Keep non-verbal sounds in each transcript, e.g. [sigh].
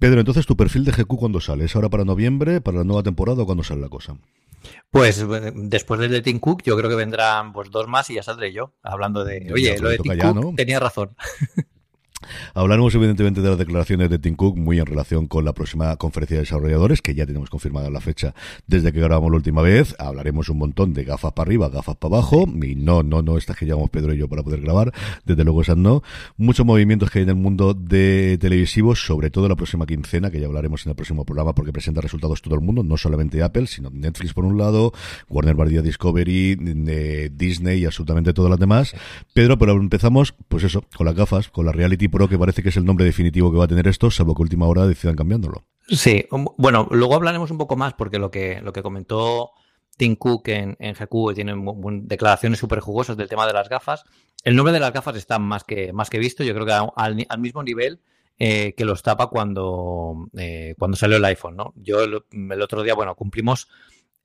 Pedro, entonces tu perfil de GQ cuándo sale? ¿Es ahora para noviembre, para la nueva temporada o cuándo sale la cosa? Pues eh, después del de Tim Cook, yo creo que vendrán pues dos más y ya saldré yo, hablando de, oye, lo de Tim Cook tenía razón. [laughs] Hablaremos evidentemente de las declaraciones de Tim Cook muy en relación con la próxima conferencia de desarrolladores, que ya tenemos confirmada la fecha desde que grabamos la última vez. Hablaremos un montón de gafas para arriba, gafas para abajo, y no, no, no estas que llevamos Pedro y yo para poder grabar, desde luego esas no. Muchos movimientos que hay en el mundo de televisivos, sobre todo la próxima quincena, que ya hablaremos en el próximo programa porque presenta resultados todo el mundo, no solamente Apple, sino Netflix por un lado, Warner Bros. Discovery, Disney y absolutamente todas las demás. Pedro, pero empezamos, pues eso, con las gafas, con la Reality Pro que parece que es el nombre definitivo que va a tener esto, salvo que última hora decidan cambiándolo. Sí, um, bueno, luego hablaremos un poco más porque lo que, lo que comentó Tim Cook en, en GQ tiene declaraciones súper jugosas del tema de las gafas. El nombre de las gafas está más que, más que visto, yo creo que al, mismo nivel eh, que los tapa cuando, eh, cuando salió el iPhone, ¿no? Yo el, otro día, bueno, cumplimos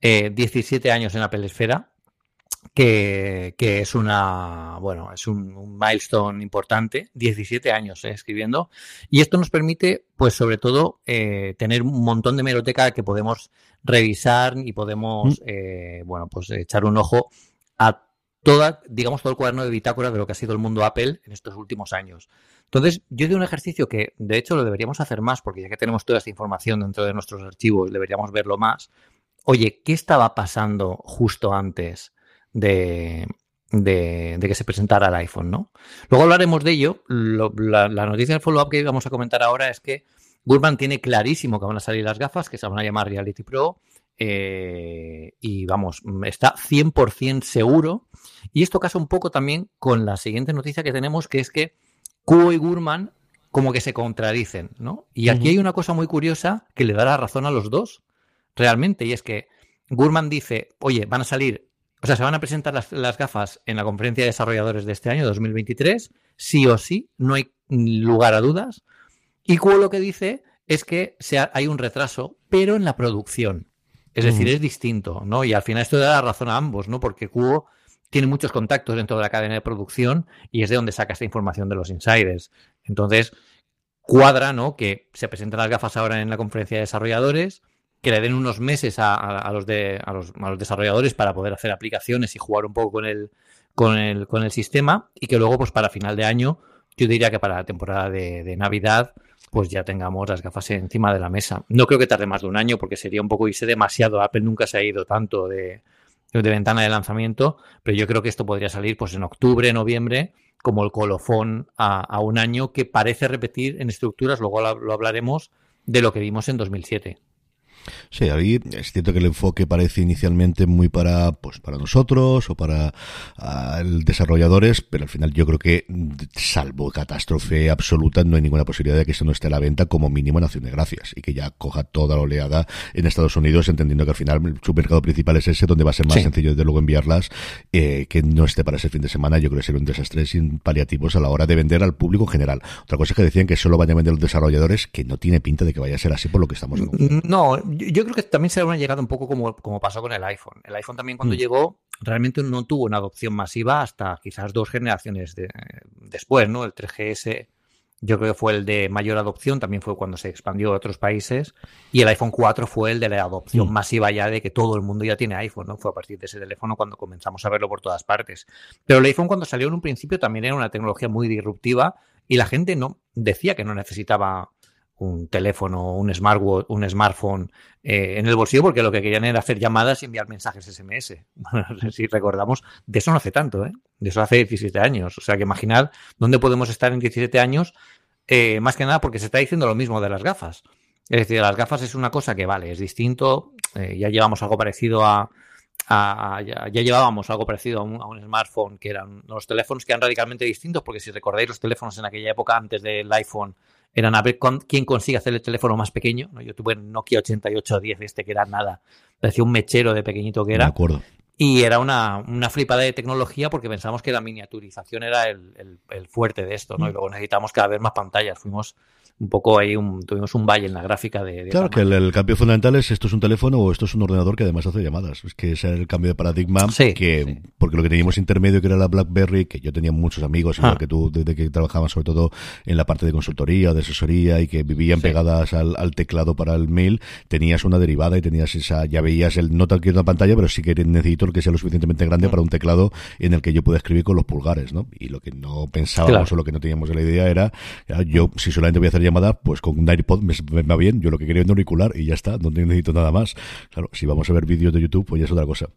17 eh, años en Apple Esfera que, es una, bueno, es un, milestone importante, 17 años eh, escribiendo, y esto nos permite, pues sobre todo, eh, tener un montón de meroteca que podemos revisar y podemos, mm. eh, bueno, pues echar un ojo a toda, digamos, todo el cuaderno de bitácora de lo que ha sido el mundo Apple en estos últimos años. Entonces, yo de un ejercicio que, de hecho, lo deberíamos hacer más, porque ya que tenemos toda esta información dentro de nuestros archivos, deberíamos verlo más. Oye, ¿qué estaba pasando justo antes de, que se presentara el iPhone, ¿no? Luego hablaremos de ello. la, noticia del follow-up que vamos a comentar ahora es que Gurman tiene clarísimo que van a salir las gafas, que se van a llamar Reality Pro. Eh, y vamos, está 100% seguro. Y esto casa un poco también con la siguiente noticia que tenemos, que es que Kuo y Gurman como que se contradicen, ¿no? Y aquí hay una cosa muy curiosa que le da la razón a los dos, realmente, y es que Gurman dice, oye, van a salir o sea, se van a presentar las, gafas en la conferencia de desarrolladores de este año, 2023, sí o sí, no hay lugar a dudas. Y Cuo lo que dice es que hay un retraso, pero en la producción. Es decir, es distinto, ¿no? Y al final esto da la razón a ambos, ¿no? Porque Cuo tiene muchos contactos dentro de la cadena de producción y es de donde saca esta información de los insiders. Entonces, cuadra, ¿no? Que se presentan las gafas ahora en la conferencia de desarrolladores, que le den unos meses a, los de, a, los, desarrolladores para poder hacer aplicaciones y jugar un poco con el, con el, con el sistema y que luego, pues para final de año, yo diría que para la temporada de, Navidad, pues ya tengamos las gafas encima de la mesa. No creo que tarde más de un año porque sería un poco irse demasiado. Apple nunca se ha ido tanto de, de ventana de lanzamiento, pero yo creo que esto podría salir pues en octubre, noviembre, como el colofón a, a un año que parece repetir en estructuras, luego lo hablaremos, de lo que vimos en 2007. Sí, ahí es cierto que el enfoque parece inicialmente muy para, pues, para nosotros o para uh, desarrolladores, pero al final yo creo que, salvo catástrofe absoluta, no hay ninguna posibilidad de que esto no esté a la venta como mínimo en Acción de Gracias y que ya coja toda la oleada en Estados Unidos, entendiendo que al final su mercado principal es ese, donde va a ser más sencillo desde luego enviarlas, eh, que no esté para ese fin de semana. Yo creo que sería un desastre sin paliativos a la hora de vender al público en general. Otra cosa es que decían que solo van a vender los desarrolladores, que no tiene pinta de que vaya a ser así por lo que estamos No, yo creo que también será una llegada un poco como, como pasó con el iPhone. El iPhone también cuando mm. llegó realmente no tuvo una adopción masiva hasta quizás dos generaciones después, ¿no? El 3GS yo creo que fue el de mayor adopción, también fue cuando se expandió a otros países, y el iPhone 4 fue el de la adopción mm. masiva ya de que todo el mundo ya tiene iPhone, ¿no? Fue a partir de ese teléfono cuando comenzamos a verlo por todas partes. Pero el iPhone cuando salió en un principio también era una tecnología muy disruptiva y la gente no decía que no necesitaba un teléfono, un, smartwatch, un smartphone eh, en el bolsillo porque lo que querían era hacer llamadas y enviar mensajes SMS. [laughs] si recordamos, de eso no hace tanto, ¿eh? de eso hace 17 años. O sea que imaginad dónde podemos estar en 17 años, eh, más que nada porque se está diciendo lo mismo de las gafas. Es decir, las gafas es una cosa que, vale, es distinto, ya llevamos algo parecido a, ya, llevábamos algo parecido a un, a un, smartphone, que eran los teléfonos que eran radicalmente distintos, porque si recordáis los teléfonos en aquella época, antes del iPhone, eran a ver quién consigue hacer el teléfono más pequeño. ¿no? Yo tuve un Nokia 8810 este que era nada, parecía un mechero de pequeñito que era. De acuerdo. Y era una, una flipada de tecnología porque pensamos que la miniaturización era el, fuerte de esto, ¿no? Y luego necesitamos cada vez más pantallas. Fuimos, un poco ahí un, tuvimos un valle en la gráfica de... claro, que el, cambio fundamental es esto es un teléfono o esto es un ordenador que además hace llamadas. Es que ese es el cambio de paradigma que, porque lo que teníamos intermedio que era la BlackBerry, que yo tenía muchos amigos, igual ah. que tú, desde que trabajaban sobre todo en la parte de consultoría, de asesoría y que vivían pegadas al, al, teclado para el mail, tenías una derivada y tenías esa, ya veías el, no tal que una pantalla, pero sí que necesito el que sea lo suficientemente grande mm. para un teclado en el que yo pueda escribir con los pulgares, ¿no? Y lo que no pensábamos o lo que no teníamos la idea era, yo si solamente voy a hacer llamada, pues con un iPod me, va bien, yo lo que quería es un auricular y ya está, no necesito nada más. Claro, si vamos a ver vídeos de YouTube, pues ya es otra cosa.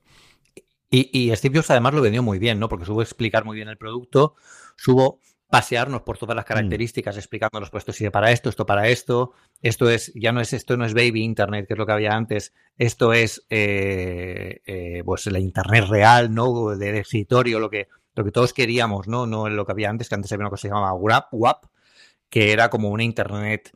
Y, y Steve Jobs además lo vendió muy bien, ¿no? Porque supo explicar muy bien el producto, supo pasearnos por todas las mm. características, explicándonos, pues esto sirve para esto, esto para esto, esto es, ya no es, esto no es baby internet, que es lo que había antes, esto es, eh, eh, pues la internet real, ¿no? Del escritorio, lo que, lo que todos queríamos, ¿no? No lo que había antes, que antes había una cosa que se llamaba WAP, WAP que era como una internet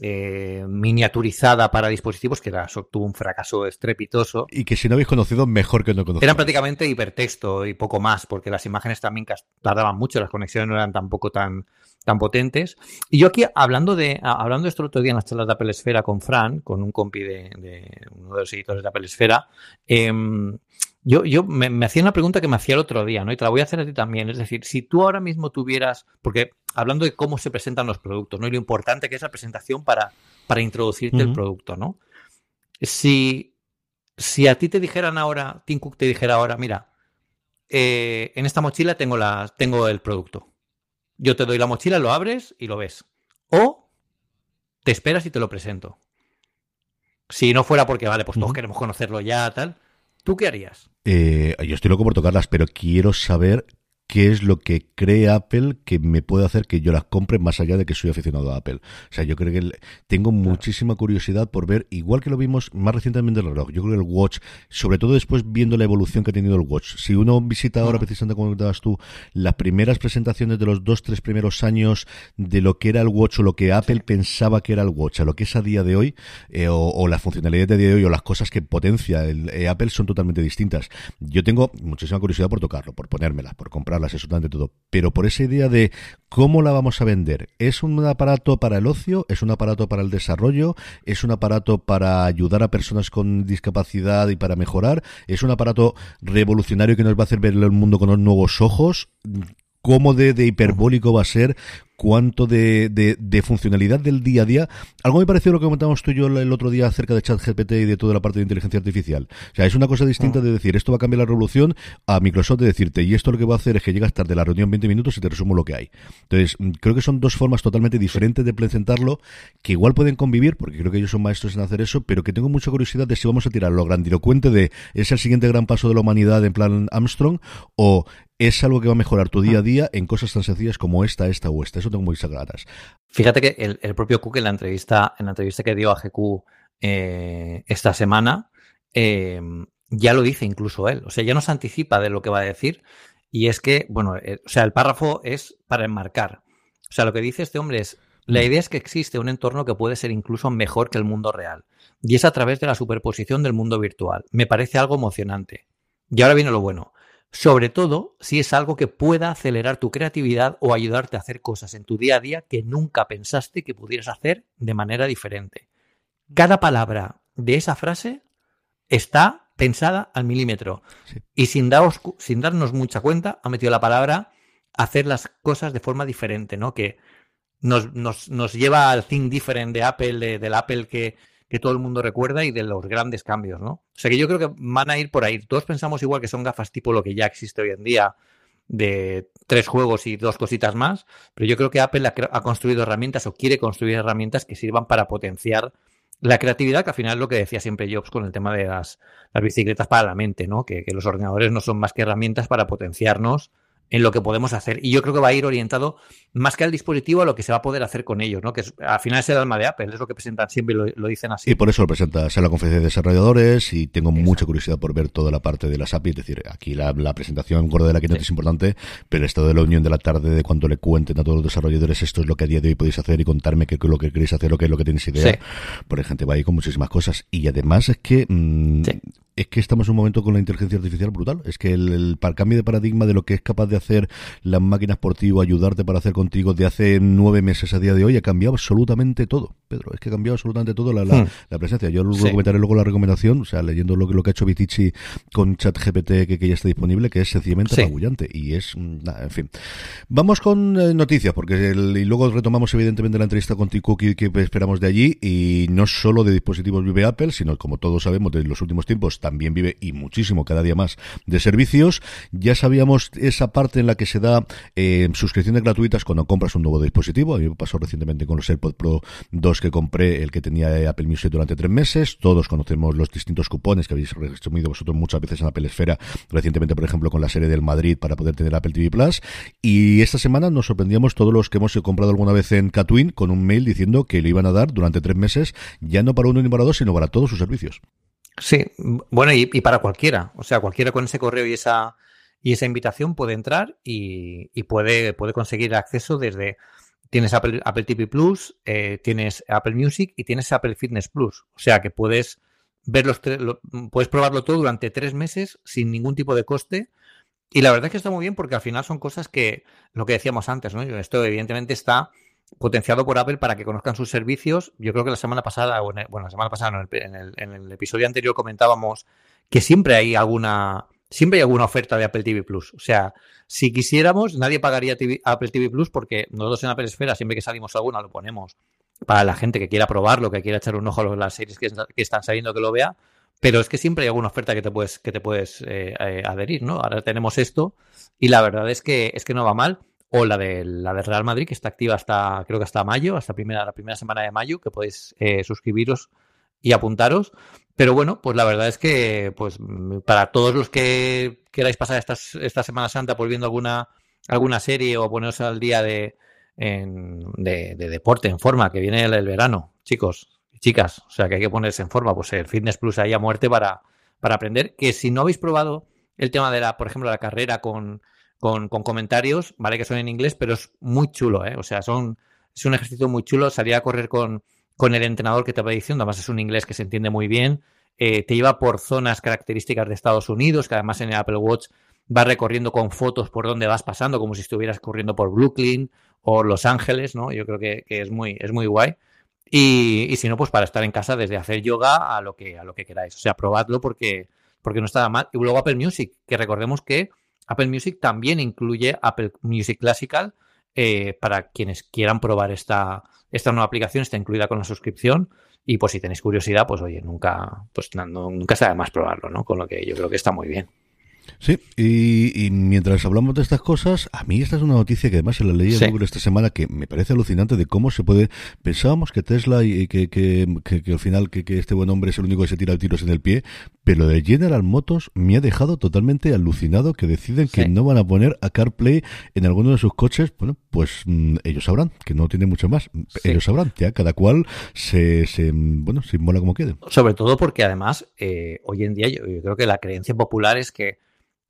eh, miniaturizada para dispositivos, que era, tuvo un fracaso estrepitoso. Y que si no habéis conocido, mejor que no conocéis. Eran prácticamente hipertexto y poco más, porque las imágenes también tardaban mucho, las conexiones no eran tampoco tan, tan potentes. Y yo aquí, hablando de, hablando de esto el otro día en las charlas de Apple Esfera con Fran, con un compi de, uno de los editores de Apple Esfera, em, yo, yo me, me, hacía una pregunta que me hacía el otro día, ¿no? Y te la voy a hacer a ti también. Es decir, si tú ahora mismo tuvieras, porque hablando de cómo se presentan los productos, ¿no? Y lo importante que es la presentación para, para introducirte el producto, ¿no? Si, si a ti te dijeran ahora, Tim Cook te dijera ahora, mira, eh, en esta mochila tengo, la, tengo el producto. Yo te doy la mochila, lo abres y lo ves. O te esperas y te lo presento. Si no fuera porque, vale, pues todos queremos conocerlo ya, tal ¿Tú qué harías? Eh, yo estoy loco por tocarlas, pero quiero saber qué es lo que cree Apple que me puede hacer que yo las compre más allá de que soy aficionado a Apple. O sea, yo creo que tengo muchísima curiosidad por ver, igual que lo vimos más recientemente el reloj, yo creo que el Watch, sobre todo después viendo la evolución que ha tenido el Watch. Si uno visita ahora, precisamente como comentabas tú, las primeras presentaciones de los dos, tres primeros años de lo que era el Watch o lo que Apple pensaba que era el Watch, a lo que es a día de hoy, eh, o, las funcionalidades de día de hoy, o las cosas que potencia el, eh, Apple son totalmente distintas. Yo tengo muchísima curiosidad por tocarlo, por ponérmelas, por comprar comprarlas, todo. Pero por esa idea de cómo la vamos a vender, ¿es un aparato para el ocio? ¿Es un aparato para el desarrollo? ¿Es un aparato para ayudar a personas con discapacidad y para mejorar? ¿Es un aparato revolucionario que nos va a hacer ver el mundo con nuevos ojos? cómo de, de, hiperbólico va a ser, cuánto de, de, funcionalidad del día a día. Algo me pareció lo que comentábamos tú y yo el otro día acerca de ChatGPT y de toda la parte de inteligencia artificial. O sea, es una cosa distinta de decir, esto va a cambiar la revolución, a Microsoft de decirte, y esto lo que va a hacer es que llegas tarde a la reunión 20 minutos y te resumo lo que hay. Entonces, mm, creo que son dos formas totalmente diferentes de presentarlo, que igual pueden convivir, porque creo que ellos son maestros en hacer eso, pero que tengo mucha curiosidad de si vamos a tirar lo grandilocuente de es el siguiente gran paso de la humanidad en plan Armstrong, o es algo que va a mejorar tu día a día en cosas tan sencillas como esta, esta o esta. Eso tengo muy sagradas. Fíjate que el, propio Cook en la entrevista, en la entrevista que dio a GQ eh, esta semana, eh, ya lo dice incluso él. O sea, ya nos anticipa de lo que va a decir. Y es que, bueno, eh, o sea, el párrafo es para enmarcar. O sea, lo que dice este hombre es, la idea es que existe un entorno que puede ser incluso mejor que el mundo real. Y es a través de la superposición del mundo virtual. Me parece algo emocionante. Y ahora viene lo bueno sobre todo si es algo que pueda acelerar tu creatividad o ayudarte a hacer cosas en tu día a día que nunca pensaste que pudieras hacer de manera diferente. Cada palabra de esa frase está pensada al milímetro y sin, sin darnos mucha cuenta ha metido la palabra hacer las cosas de forma diferente, ¿no? Que nos, nos, lleva al think different de Apple, del Apple que, que todo el mundo recuerda y de los grandes cambios, ¿no? O sea que yo creo que van a ir por ahí. Todos pensamos igual que son gafas tipo lo que ya existe hoy en día de tres juegos y dos cositas más, pero yo creo que Apple ha, construido herramientas o quiere construir herramientas que sirvan para potenciar la creatividad, que al final es lo que decía siempre Jobs con el tema de las, bicicletas para la mente, ¿no? Que, los ordenadores no son más que herramientas para potenciarnos en lo que podemos hacer. Y yo creo que va a ir orientado más que al dispositivo a lo que se va a poder hacer con ellos, ¿no? Que al final es el alma de Apple, es lo que presentan siempre y lo, dicen así. Y por eso lo presentas en la conferencia de desarrolladores y tengo mucha curiosidad por ver toda la parte de las APIs. Es decir, aquí la, presentación gorda de la que no es importante, pero el estado de la unión de la tarde de cuando le cuenten a todos los desarrolladores esto es lo que a día de hoy podéis hacer y contarme qué es lo que queréis hacer o qué es lo que tenéis idea. Por gente va ahí con muchísimas cosas. Y además es que mm, es que estamos en un momento con la inteligencia artificial brutal. Es que el, el, cambio de paradigma de lo que es capaz de hacer las máquinas por ti o ayudarte para hacer contigo de hace nueve meses a día de hoy ha cambiado absolutamente todo. Pedro, es que ha cambiado absolutamente todo la, la, hmm. presencia. Yo lo comentaré luego la recomendación, o sea, leyendo lo, lo que ha hecho Vitici con ChatGPT que, que ya está disponible, que es sencillamente sí. Y es, mm, en fin. Vamos con eh, noticias, porque y luego retomamos evidentemente la entrevista con Tim Cook que esperamos de allí, y no solo de dispositivos vive Apple, sino como todos sabemos, de los últimos tiempos también vive y muchísimo cada día más de servicios. Ya sabíamos esa parte en la que se da eh, suscripciones gratuitas cuando compras un nuevo dispositivo. A mí me pasó recientemente con los AirPods Pro 2 que compré, el que tenía Apple Music durante tres meses. Todos conocemos los distintos cupones que habéis resumido vosotros muchas veces en Apple Esfera, recientemente, por ejemplo, con la serie del Madrid para poder tener Apple TV Plus. Y esta semana nos sorprendíamos todos los que hemos comprado alguna vez en Catwin con un mail diciendo que le iban a dar durante tres meses, ya no para uno ni para dos, sino para todos sus servicios. Sí, bueno, y, para cualquiera. O sea, cualquiera con ese correo y esa, y esa invitación puede entrar y, puede, puede conseguir acceso desde. Tienes Apple, Apple TV Plus, eh, tienes Apple Music y tienes Apple Fitness Plus. O sea que puedes ver los puedes probarlo todo durante tres meses sin ningún tipo de coste. Y la verdad es que está muy bien porque al final son cosas que, lo que decíamos antes, ¿no? Esto evidentemente está potenciado por Apple para que conozcan sus servicios. Yo creo que la semana pasada, bueno, la semana pasada, en, el, episodio anterior comentábamos que siempre hay alguna, siempre hay alguna oferta de Apple TV Plus. O sea, si quisiéramos, nadie pagaría Apple TV Plus porque nosotros en Apple Esfera, siempre que salimos alguna, lo ponemos para la gente que quiera probarlo, que quiera echar un ojo a las series que, están saliendo, que lo vea. Pero es que siempre hay alguna oferta que te puedes, que te puedes eh, eh, adherir, ¿no? Ahora tenemos esto y la verdad es que, es que no va mal o la de la de Real Madrid, que está activa hasta, creo que hasta mayo, hasta primera, la primera semana de mayo, que podéis eh, suscribiros y apuntaros. Pero bueno, pues la verdad es que, pues, para todos los que queráis pasar estas, esta Semana Santa pues viendo alguna, alguna serie o poneros al día de, de, deporte en forma, que viene el, verano, chicos y chicas, o sea que hay que ponerse en forma, pues el Fitness Plus ahí a muerte para, para aprender. Que si no habéis probado el tema de la, por ejemplo, la carrera con con, comentarios, ¿vale? Que son en inglés, pero es muy chulo, ¿eh? O sea, son, es un ejercicio muy chulo. Salir a correr con, con el entrenador que te va diciendo, además es un inglés que se entiende muy bien. Eh, te lleva por zonas características de Estados Unidos, que además en el Apple Watch va recorriendo con fotos por donde vas pasando, como si estuvieras corriendo por Brooklyn o Los Ángeles, ¿no? Yo creo que, es, muy, es muy guay. Y, y, si no, pues para estar en casa desde hacer yoga a lo que, a lo que queráis. O sea, probadlo porque, porque no está mal. Y luego Apple Music, que recordemos que Apple Music también incluye Apple Music Classical eh, para quienes quieran probar esta, esta nueva aplicación, está incluida con la suscripción. Y pues si tenéis curiosidad, pues oye, nunca, pues no, nunca está de más probarlo, ¿no? Con lo que yo creo que está muy bien. Sí, y, mientras hablamos de estas cosas, a mí esta es una noticia que además se la leí en Google esta semana que me parece alucinante de cómo se puede. Pensábamos que Tesla y que, que, que, al final que, este buen hombre es el único que se tira tiros en el pie, pero de General Motors me ha dejado totalmente alucinado que deciden que no van a poner a CarPlay en alguno de sus coches. Bueno, pues mm, ellos sabrán, que no tiene mucho más. Ellos sabrán, ya cada cual se, se bueno, se inmola como quede. Sobre todo porque además, eh, hoy en día yo creo que la creencia popular es que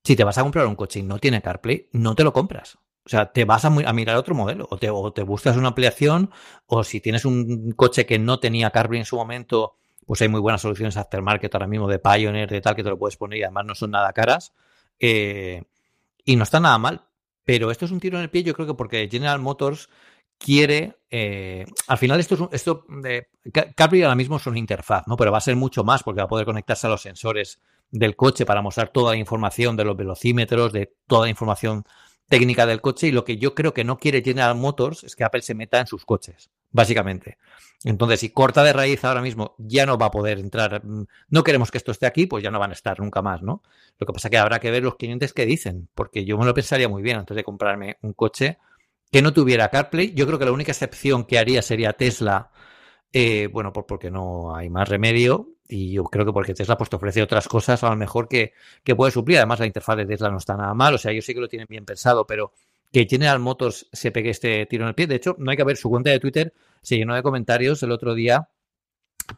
si te vas a comprar un coche y no tiene CarPlay, no te lo compras. O sea, te vas a, mirar otro modelo o te, te, buscas una ampliación o si tienes un coche que no tenía CarPlay en su momento, pues hay muy buenas soluciones aftermarket ahora mismo de Pioneer, de tal, que te lo puedes poner y además no son nada caras eh, y no está nada mal. Pero esto es un tiro en el pie, yo creo que porque General Motors quiere, eh, al final esto es esto de ahora mismo es una interfaz, ¿no? Pero va a ser mucho más porque va a poder conectarse a los sensores del coche para mostrar toda la información de los velocímetros, de toda la información técnica del coche y lo que yo creo que no quiere General Motors es que Apple se meta en sus coches, básicamente. Entonces, si corta de raíz ahora mismo, ya no va a poder entrar. Mm, no queremos que esto esté aquí, pues ya no van a estar nunca más, ¿no? Lo que pasa es que habrá que ver los clientes que dicen, porque yo me lo pensaría muy bien antes de comprarme un coche que no tuviera CarPlay. Yo creo que la única excepción que haría sería Tesla, eh, bueno, porque no hay más remedio, y yo creo que porque Tesla pues, te ofrece otras cosas a lo mejor que, que puede suplir. Además, la interfaz de Tesla no está nada mal. O sea, yo sé que lo tienen bien pensado, pero que General Motors se pegue este tiro en el pie. De hecho, no hay que ver su cuenta de Twitter. Se llenó de comentarios el otro día.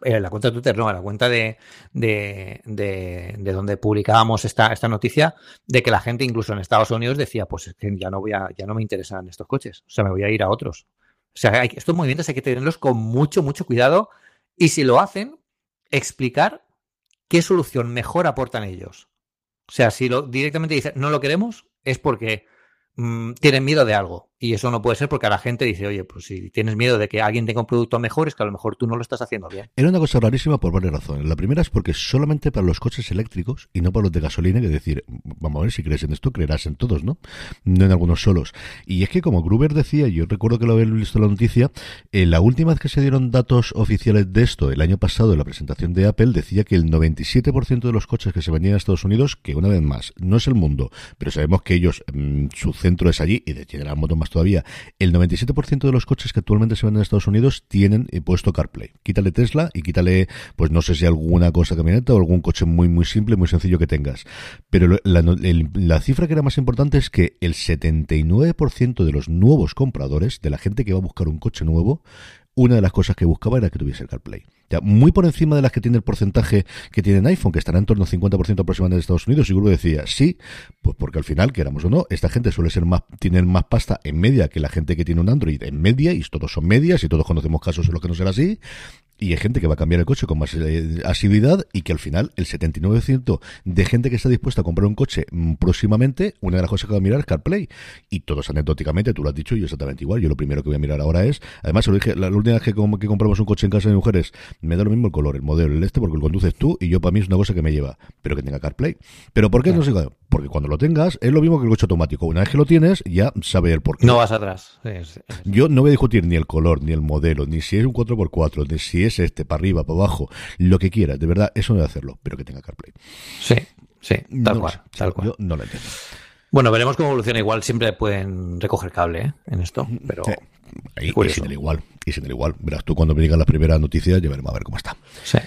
Eh, la cuenta de Twitter, no, la cuenta de, de, de, donde publicábamos esta, esta noticia, de que la gente, incluso en Estados Unidos, decía, pues ya no voy a, ya no me interesan estos coches. O sea, me voy a ir a otros. O sea, estos movimientos hay que tenerlos con mucho, mucho cuidado. Y si lo hacen, explicar qué solución mejor aportan ellos. O sea, si lo, directamente dicen no lo queremos, es porque mm, tienen miedo de algo. Y eso no puede ser porque a la gente dice, oye, pues si tienes miedo de que alguien tenga un producto mejor, es que a lo mejor tú no lo estás haciendo bien. Era una cosa rarísima por varias razones. La primera es porque solamente para los coches eléctricos y no para los de gasolina, que decir, vamos a ver si crees en esto, creerás en todos, ¿no? No en algunos solos. Y es que como Gruber decía, yo recuerdo que lo había visto en la noticia, eh, la última vez que se dieron datos oficiales de esto, el año pasado, en la presentación de Apple, decía que el 97% de los coches que se vendían en Estados Unidos, que una vez más, no es el mundo, pero sabemos que ellos, mm, su centro es allí, y de General Motors más todavía, el 97% de los coches que actualmente se venden en Estados Unidos tienen eh, puesto CarPlay. Quítale Tesla y quítale, pues no sé si alguna cosa camioneta o algún coche muy, muy simple, muy sencillo que tengas. Pero la, la cifra que era más importante es que el 79% de los nuevos compradores, de la gente que va a buscar un coche nuevo, una de las cosas que buscaba era que tuviese el CarPlay. Ya, muy por encima de las que tiene el porcentaje que tiene iPhone, que estará en torno al 50% aproximadamente de Estados Unidos, y Google decía, sí, pues porque al final, queramos o no, esta gente suele ser más, tienen más pasta en media que la gente que tiene un Android en media, y todos son medias, y todos conocemos casos en los que no será así, y hay gente que va a cambiar el coche con más eh, asiduidad y que al final el 79% de gente que está dispuesta a comprar un coche mm, próximamente, una de las cosas que va a mirar es CarPlay. Y todos anecdóticamente, tú lo has dicho, yo exactamente igual. Yo lo primero que voy a mirar ahora es, además, lo dije, la última vez que, que compramos un coche en casa de mujeres, me da lo mismo el color, el modelo, el este, porque lo conduces tú y yo para mí es una cosa que me lleva, pero que tenga CarPlay. ¿Pero por qué no sé? Porque cuando lo tengas es lo mismo que el coche automático. Una vez que lo tienes, ya sabe el por qué. No vas atrás. Yo no voy a discutir ni el color, ni el modelo, ni si es un 4x4, ni si es este, para arriba, para abajo, lo que quieras. De verdad, eso no debe hacerlo, pero que tenga CarPlay. Sí, sí, tal cual. Tal cual. Yo no lo entiendo. Bueno, veremos cómo evoluciona. Igual siempre pueden recoger cable ¿eh? en esto, pero. Y, sin el igual, y sin el igual. Verás tú cuando me digan las primeras noticias, ya veremos a ver cómo está. Sí.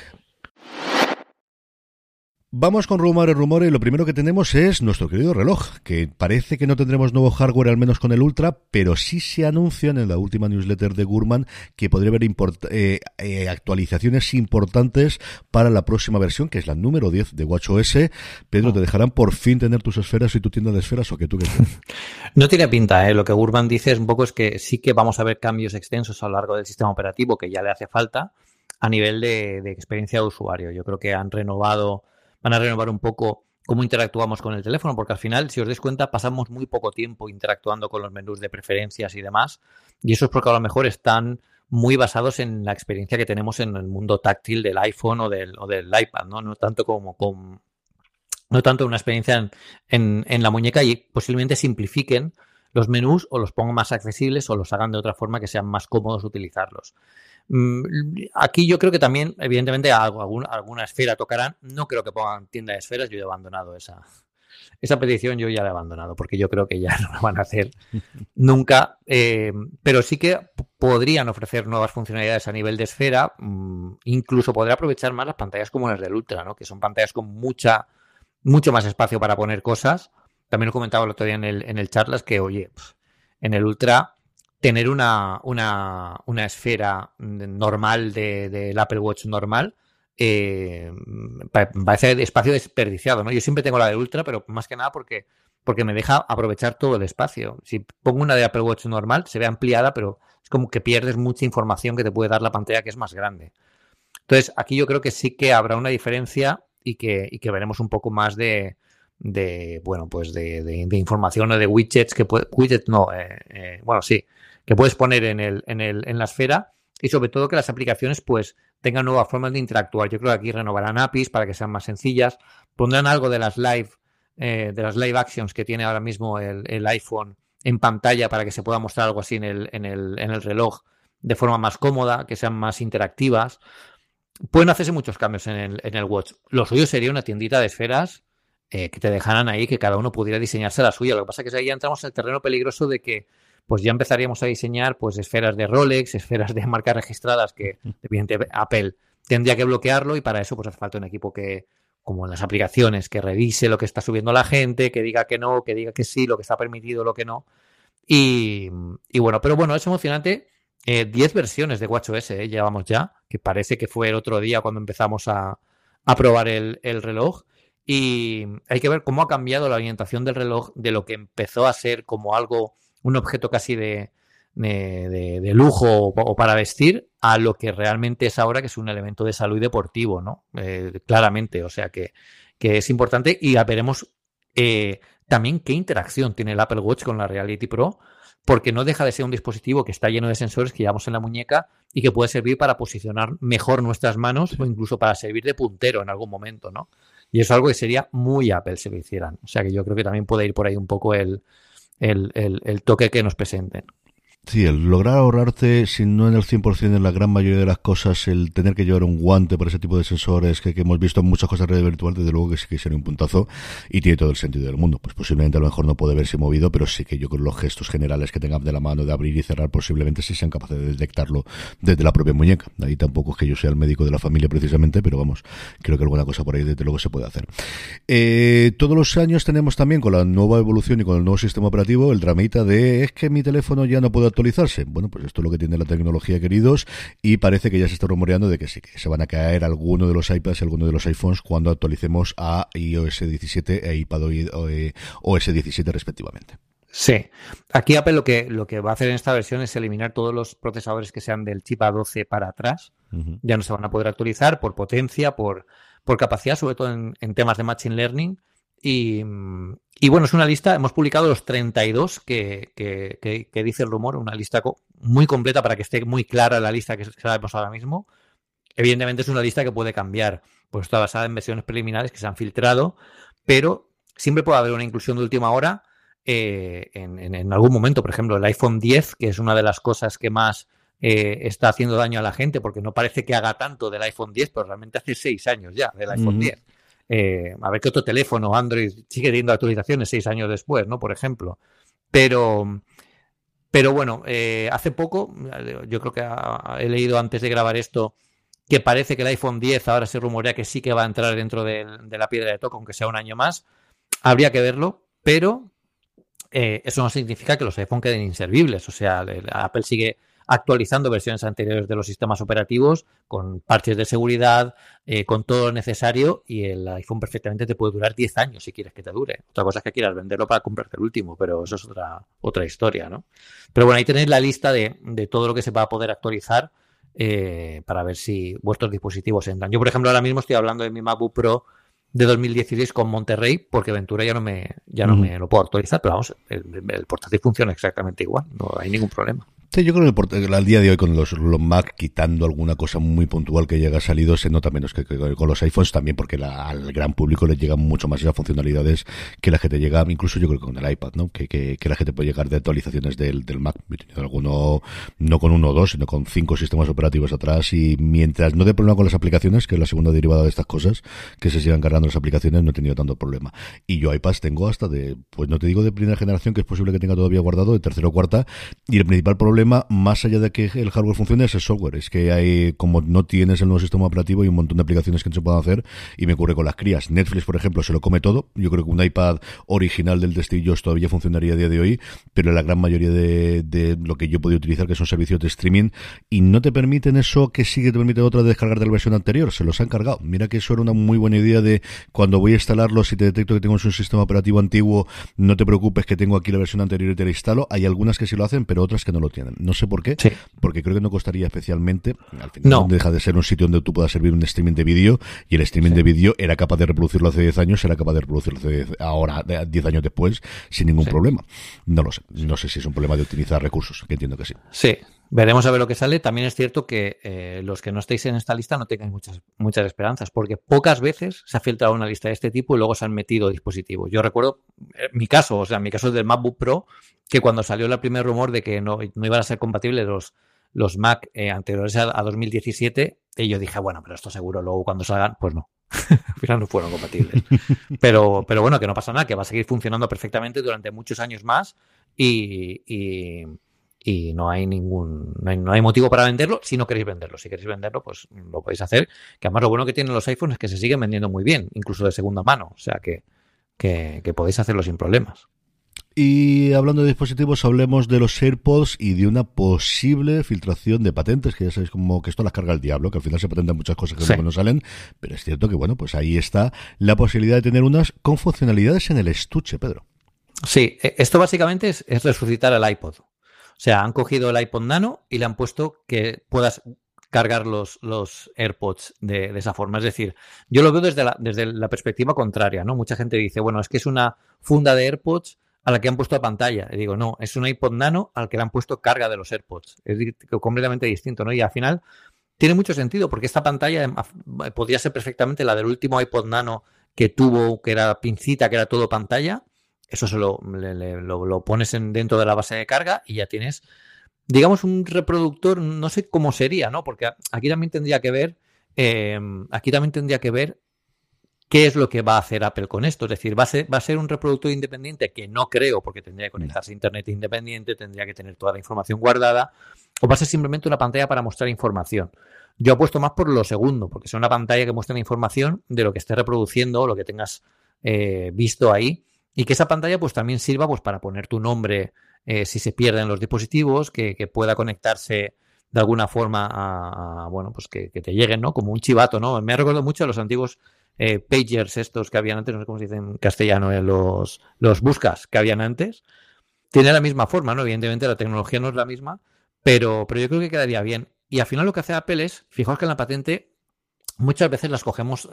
Vamos con rumores, rumores. Lo primero que tenemos es nuestro querido reloj, que parece que no tendremos nuevo hardware, al menos con el Ultra, pero sí se anuncian en la última newsletter de Gurman que podría haber eh, eh, actualizaciones importantes para la próxima versión, que es la número 10 de WatchOS. Pedro, ¿te dejarán por fin tener tus esferas y tu tienda de esferas o que tú qué [laughs] No tiene pinta, ¿eh? Lo que Gurman dice es un poco es que sí que vamos a ver cambios extensos a lo largo del sistema operativo, que ya le hace falta, a nivel de experiencia de usuario. Yo creo que han renovado van a renovar un poco cómo interactuamos con el teléfono, porque al final, si os dais cuenta, pasamos muy poco tiempo interactuando con los menús de preferencias y demás, y eso es porque a lo mejor están muy basados en la experiencia que tenemos en el mundo táctil del iPhone o del, o del iPad, ¿no? No tanto como con no tanto una experiencia en, en la muñeca y posiblemente simplifiquen los menús o los pongan más accesibles o los hagan de otra forma que sean más cómodos utilizarlos. Mm, aquí yo creo que también, evidentemente, alguna, alguna esfera tocarán. No creo que pongan tienda de esferas. Yo he abandonado esa, esa petición, yo ya la he abandonado porque yo creo que ya [laughs] no la van a hacer [laughs] nunca. Eh, pero sí que podrían ofrecer nuevas funcionalidades a nivel de esfera. Mm, incluso podrá aprovechar más las pantallas como las del Ultra, ¿no? que son pantallas con mucha, mucho más espacio para poner cosas. También lo comentaba el otro día en el, en el charlas que, oye, en el Ultra tener una, una, una esfera normal del de, Apple Watch normal eh, parece espacio desperdiciado, ¿no? Yo siempre tengo la de Ultra, pero más que nada porque, porque me deja aprovechar todo el espacio. Si pongo una de Apple Watch normal, se ve ampliada, pero es como que pierdes mucha información que te puede dar la pantalla que es más grande. Entonces, aquí yo creo que sí que habrá una diferencia y que, y que veremos un poco más de, de bueno, pues de, de, información o de widgets que puede, widgets no, eh, eh, bueno, sí, que puedes poner en, el, en, el, en la esfera y sobre todo que las aplicaciones pues tengan nuevas formas de interactuar. Yo creo que aquí renovarán APIs para que sean más sencillas, pondrán algo de las live, eh, de las live actions que tiene ahora mismo el, el, iPhone en pantalla para que se pueda mostrar algo así en el, en el, en el reloj de forma más cómoda, que sean más interactivas. Pueden hacerse muchos cambios en el, en el Watch. Lo suyo sería una tiendita de esferas eh, que te dejaran ahí, que cada uno pudiera diseñarse la suya. Lo que pasa es que ahí ya entramos en el terreno peligroso de que pues ya empezaríamos a diseñar pues esferas de Rolex, [laughs] esferas de marcas registradas que evidentemente Apple tendría que bloquearlo y para eso pues hace falta un equipo que como en las aplicaciones que revise lo que está subiendo la gente, que diga que no, que diga que sí, lo que está permitido, lo que no. Y, bueno, pero bueno, es emocionante. 10 eh, versiones de WatchOS eh, llevamos ya, que parece que fue el otro día cuando empezamos a, a probar el, el reloj. Y hay que ver cómo ha cambiado la orientación del reloj de lo que empezó a ser como algo un objeto casi de, de, lujo o, para vestir a lo que realmente es ahora, que es un elemento de salud y deportivo, ¿no? Eh, claramente, o sea que, que, es importante y ya veremos eh, también qué interacción tiene el Apple Watch con la Reality Pro, porque no deja de ser un dispositivo que está lleno de sensores que llevamos en la muñeca y que puede servir para posicionar mejor nuestras manos o incluso para servir de puntero en algún momento, ¿no? Y eso es algo que sería muy Apple si lo hicieran. O sea que yo creo que también puede ir por ahí un poco el, el, el toque que nos presenten. Sí, el lograr ahorrarte, si no en el 100% en la gran mayoría de las cosas, el tener que llevar un guante para ese tipo de sensores que, hemos visto en muchas cosas de red virtual, desde luego que sí que sería un puntazo y tiene todo el sentido del mundo. Pues posiblemente a lo mejor no puede verse movido, pero sí que yo con los gestos generales que tengan de la mano de abrir y cerrar, posiblemente sí sean capaces de detectarlo desde la propia muñeca. Ahí tampoco es que yo sea el médico de la familia precisamente, pero vamos, creo que alguna cosa por ahí desde luego se puede hacer. Eh, todos los años tenemos también con la nueva evolución y con el nuevo sistema operativo el dramita de es que mi teléfono ya no puede actualizarse. Bueno, pues esto es lo que tiene la tecnología, queridos, y parece que ya se está rumoreando de que sí, que se van a caer alguno de los iPads y alguno de los iPhones cuando actualicemos a iOS 17 e iPad OS 17 respectivamente. Sí. Aquí Apple lo que, lo que va a hacer en esta versión es eliminar todos los procesadores que sean del chip A12 para atrás. Ya no se van a poder actualizar por potencia, por, por capacidad, sobre todo en, en temas de Machine Learning. Y, y bueno, es una lista, hemos publicado los 32 que, que, que, dice el rumor, una lista muy completa para que esté muy clara la lista que sabemos ahora mismo. Evidentemente es una lista que puede cambiar, pues está basada en versiones preliminares que se han filtrado, pero siempre puede haber una inclusión de última hora eh, en, en, algún momento. Por ejemplo, el iPhone 10, que es una de las cosas que más eh, está haciendo daño a la gente, porque no parece que haga tanto del iPhone 10, pero realmente hace seis años ya del iPhone 10. Eh, a ver qué otro teléfono Android sigue teniendo actualizaciones seis años después, ¿no? Por ejemplo. Pero, pero bueno, eh, hace poco, yo creo que he leído antes de grabar esto, que parece que el iPhone 10 ahora se rumorea que sí que va a entrar dentro de, la piedra de toque, aunque sea un año más. Habría que verlo, pero eh, eso no significa que los iPhone queden inservibles. O sea, Apple sigue actualizando versiones anteriores de los sistemas operativos con parches de seguridad, eh, con todo lo necesario y el iPhone perfectamente te puede durar 10 años si quieres que te dure. Otra cosa es que quieras venderlo para comprarte el último, pero eso es otra, otra historia, ¿no? Pero bueno, ahí tenéis la lista de, de todo lo que se va a poder actualizar eh, para ver si vuestros dispositivos entran. Yo, por ejemplo, ahora mismo estoy hablando de mi MacBook Pro de 2016 con Monterrey, porque Ventura ya no me, ya no me lo puedo actualizar, pero vamos, el, el portátil funciona exactamente igual, no hay ningún problema yo creo que al día de hoy con los, los, Mac quitando alguna cosa muy puntual que llega salido se nota menos que, con los iPhones también porque al gran público le llegan mucho más esas funcionalidades que la gente llega, incluso yo creo que con el iPad, ¿no? Que, que, la gente puede llegar de actualizaciones del, del Mac. He tenido alguno, no con uno o dos, sino con cinco sistemas operativos atrás y mientras no de problema con las aplicaciones, que es la segunda derivada de estas cosas, que se sigan cargando las aplicaciones, no he tenido tanto problema. Y yo iPads tengo hasta de, pues no te digo de primera generación, que es posible que tenga todavía guardado, de tercera o cuarta, y el principal problema más allá de que el hardware funcione, es el software. Es que hay, como no tienes el nuevo sistema operativo, hay un montón de aplicaciones que no se pueden hacer y me ocurre con las crías. Netflix, por ejemplo, se lo come todo. Yo creo que un iPad original del Destillos todavía funcionaría a día de hoy, pero la gran mayoría de, lo que yo podido utilizar, que son servicios de streaming, y no te permiten eso que sí que te permite otra de descargar de la versión anterior. Se los han cargado. Mira que eso era una muy buena idea de cuando voy a instalarlo, si te detecto que tengo un sistema operativo antiguo, no te preocupes que tengo aquí la versión anterior y te la instalo. Hay algunas que sí lo hacen, pero otras que no lo tienen. No sé por qué, porque creo que no costaría especialmente. Al final no. deja de ser un sitio donde tú puedas servir un streaming de vídeo y el streaming de vídeo era capaz de reproducirlo hace 10 años, era capaz de reproducirlo ahora, 10 años después, sin ningún problema. No lo sé. No sé si es un problema de optimizar recursos, que entiendo que sí. Sí, Veremos a ver lo que sale. También es cierto que eh, los que no estéis en esta lista no tengáis muchas, muchas esperanzas, porque pocas veces se ha filtrado una lista de este tipo y luego se han metido dispositivos. Yo recuerdo eh, mi caso, o sea, mi caso del MacBook Pro, que cuando salió el primer rumor de que no, no iban a ser compatibles los, los Mac eh, anteriores a, 2017, y yo dije, bueno, pero esto seguro luego cuando salgan, pues no. [laughs] Al final no fueron compatibles. Pero, pero bueno, que no pasa nada, que va a seguir funcionando perfectamente durante muchos años más y no hay ningún no hay, motivo para venderlo si no queréis venderlo. Si queréis venderlo, pues lo podéis hacer. Que además lo bueno que tienen los iPhones es que se siguen vendiendo muy bien, incluso de segunda mano. O sea que, que, podéis hacerlo sin problemas. Y hablando de dispositivos, hablemos de los AirPods y de una posible filtración de patentes, que ya sabéis como que esto las carga el diablo, que al final se patentan muchas cosas que no salen, pero es cierto que bueno, pues ahí está la posibilidad de tener unas con funcionalidades en el estuche, Pedro. Sí, e, esto básicamente es, es resucitar el iPod. O sea, han cogido el iPod Nano y le han puesto que puedas cargar los, los AirPods de, esa forma. Es decir, yo lo veo desde la, desde la perspectiva contraria, ¿no? Mucha gente dice, bueno, es que es una funda de AirPods a la que han puesto pantalla. Y digo, no, es un iPod Nano al que le han puesto carga de los AirPods. Es completamente distinto, ¿no? Y al final tiene mucho sentido porque esta pantalla em, podría ser perfectamente la del último iPod Nano que tuvo, que era pincita, que era todo pantalla. Eso se lo, lo, pones en, dentro de la base de carga y ya tienes digamos, un reproductor, no sé cómo sería, ¿no? Porque aquí también tendría que ver, em, aquí también tendría que ver qué es lo que va a hacer Apple con esto. Es decir, ¿va a, ser, ¿va a ser un reproductor independiente? Que no creo, porque tendría que conectarse a Internet independiente, tendría que tener toda la información guardada, o va a ser simplemente una pantalla para mostrar información. Yo apuesto más por lo segundo, porque es una pantalla que muestra información de lo que esté reproduciendo o lo que tengas eh, visto ahí, y que esa pantalla pues también sirva pues para poner tu nombre eh, si se pierden los dispositivos, que, pueda conectarse de alguna forma a, bueno, pues que, te lleguen, ¿no? Como un chivato, ¿no? Me ha recordado mucho a los antiguos eh, pagers estos que habían antes, no sé cómo se dice en castellano, eh, los, los buscas que habían antes. Tiene la misma forma, ¿no? Evidentemente la tecnología no es la misma, pero, pero yo creo que quedaría bien. Y al final lo que hace Apple es, fijaos que en la patente muchas veces las cogemos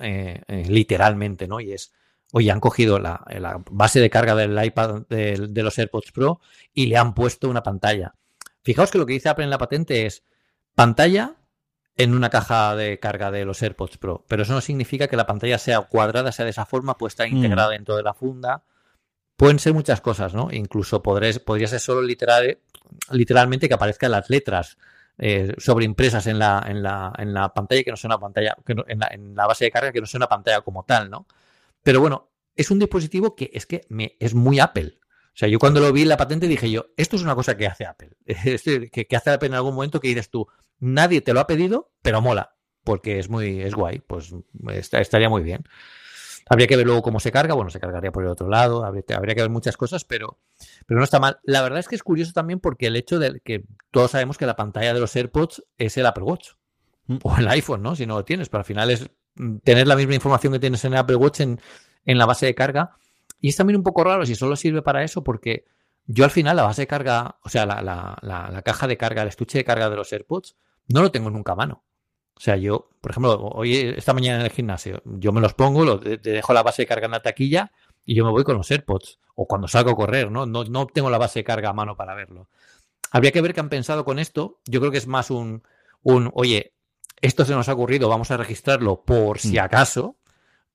literalmente, ¿no? Y es, Oye, han cogido la, base de carga del iPad de, los AirPods Pro y le han puesto una pantalla. Fijaos que lo que dice Apple en la patente es pantalla en una caja de carga de los AirPods Pro, pero eso no significa que la pantalla sea cuadrada, sea de esa forma, pues está mm. integrada dentro de la funda. Pueden ser muchas cosas, ¿no? Incluso podría ser solo literal, literalmente que aparezcan las letras eh, sobreimpresas en la, en, la, en la pantalla que no sea una pantalla, en, la, en la base de carga que no sea una pantalla como tal, ¿no? Pero bueno, es un dispositivo que es que me, es muy Apple. O sea, yo cuando lo vi en la patente dije yo, esto es una cosa que hace Apple. [laughs] que, que, hace Apple en algún momento que dices tú, nadie te lo ha pedido, pero mola, porque es muy, es guay, pues estaría muy bien. Habría que ver luego cómo se carga, bueno, se cargaría por el otro lado, habría, que ver muchas cosas, pero, pero no está mal. La verdad es que es curioso también porque el hecho de que todos sabemos que la pantalla de los AirPods es el Apple Watch mm. o el iPhone, ¿no? Si no lo tienes, pero al final es tener la misma información que tienes en Apple Watch en, la base de carga. Y es también un poco raro si solo sirve para eso, porque yo al final la base de carga, o sea, la, la, la, caja de carga, el estuche de carga de los AirPods, no lo tengo nunca a mano. O sea, yo, por ejemplo, hoy, esta mañana en el gimnasio, yo me los pongo, lo, dejo la base de carga en la taquilla y yo me voy con los AirPods. O cuando salgo a correr, ¿no? No, no tengo la base de carga a mano para verlo. Habría que ver qué han pensado con esto. Yo creo que es más un, un oye, esto se nos ha ocurrido, vamos a registrarlo por si mm. acaso,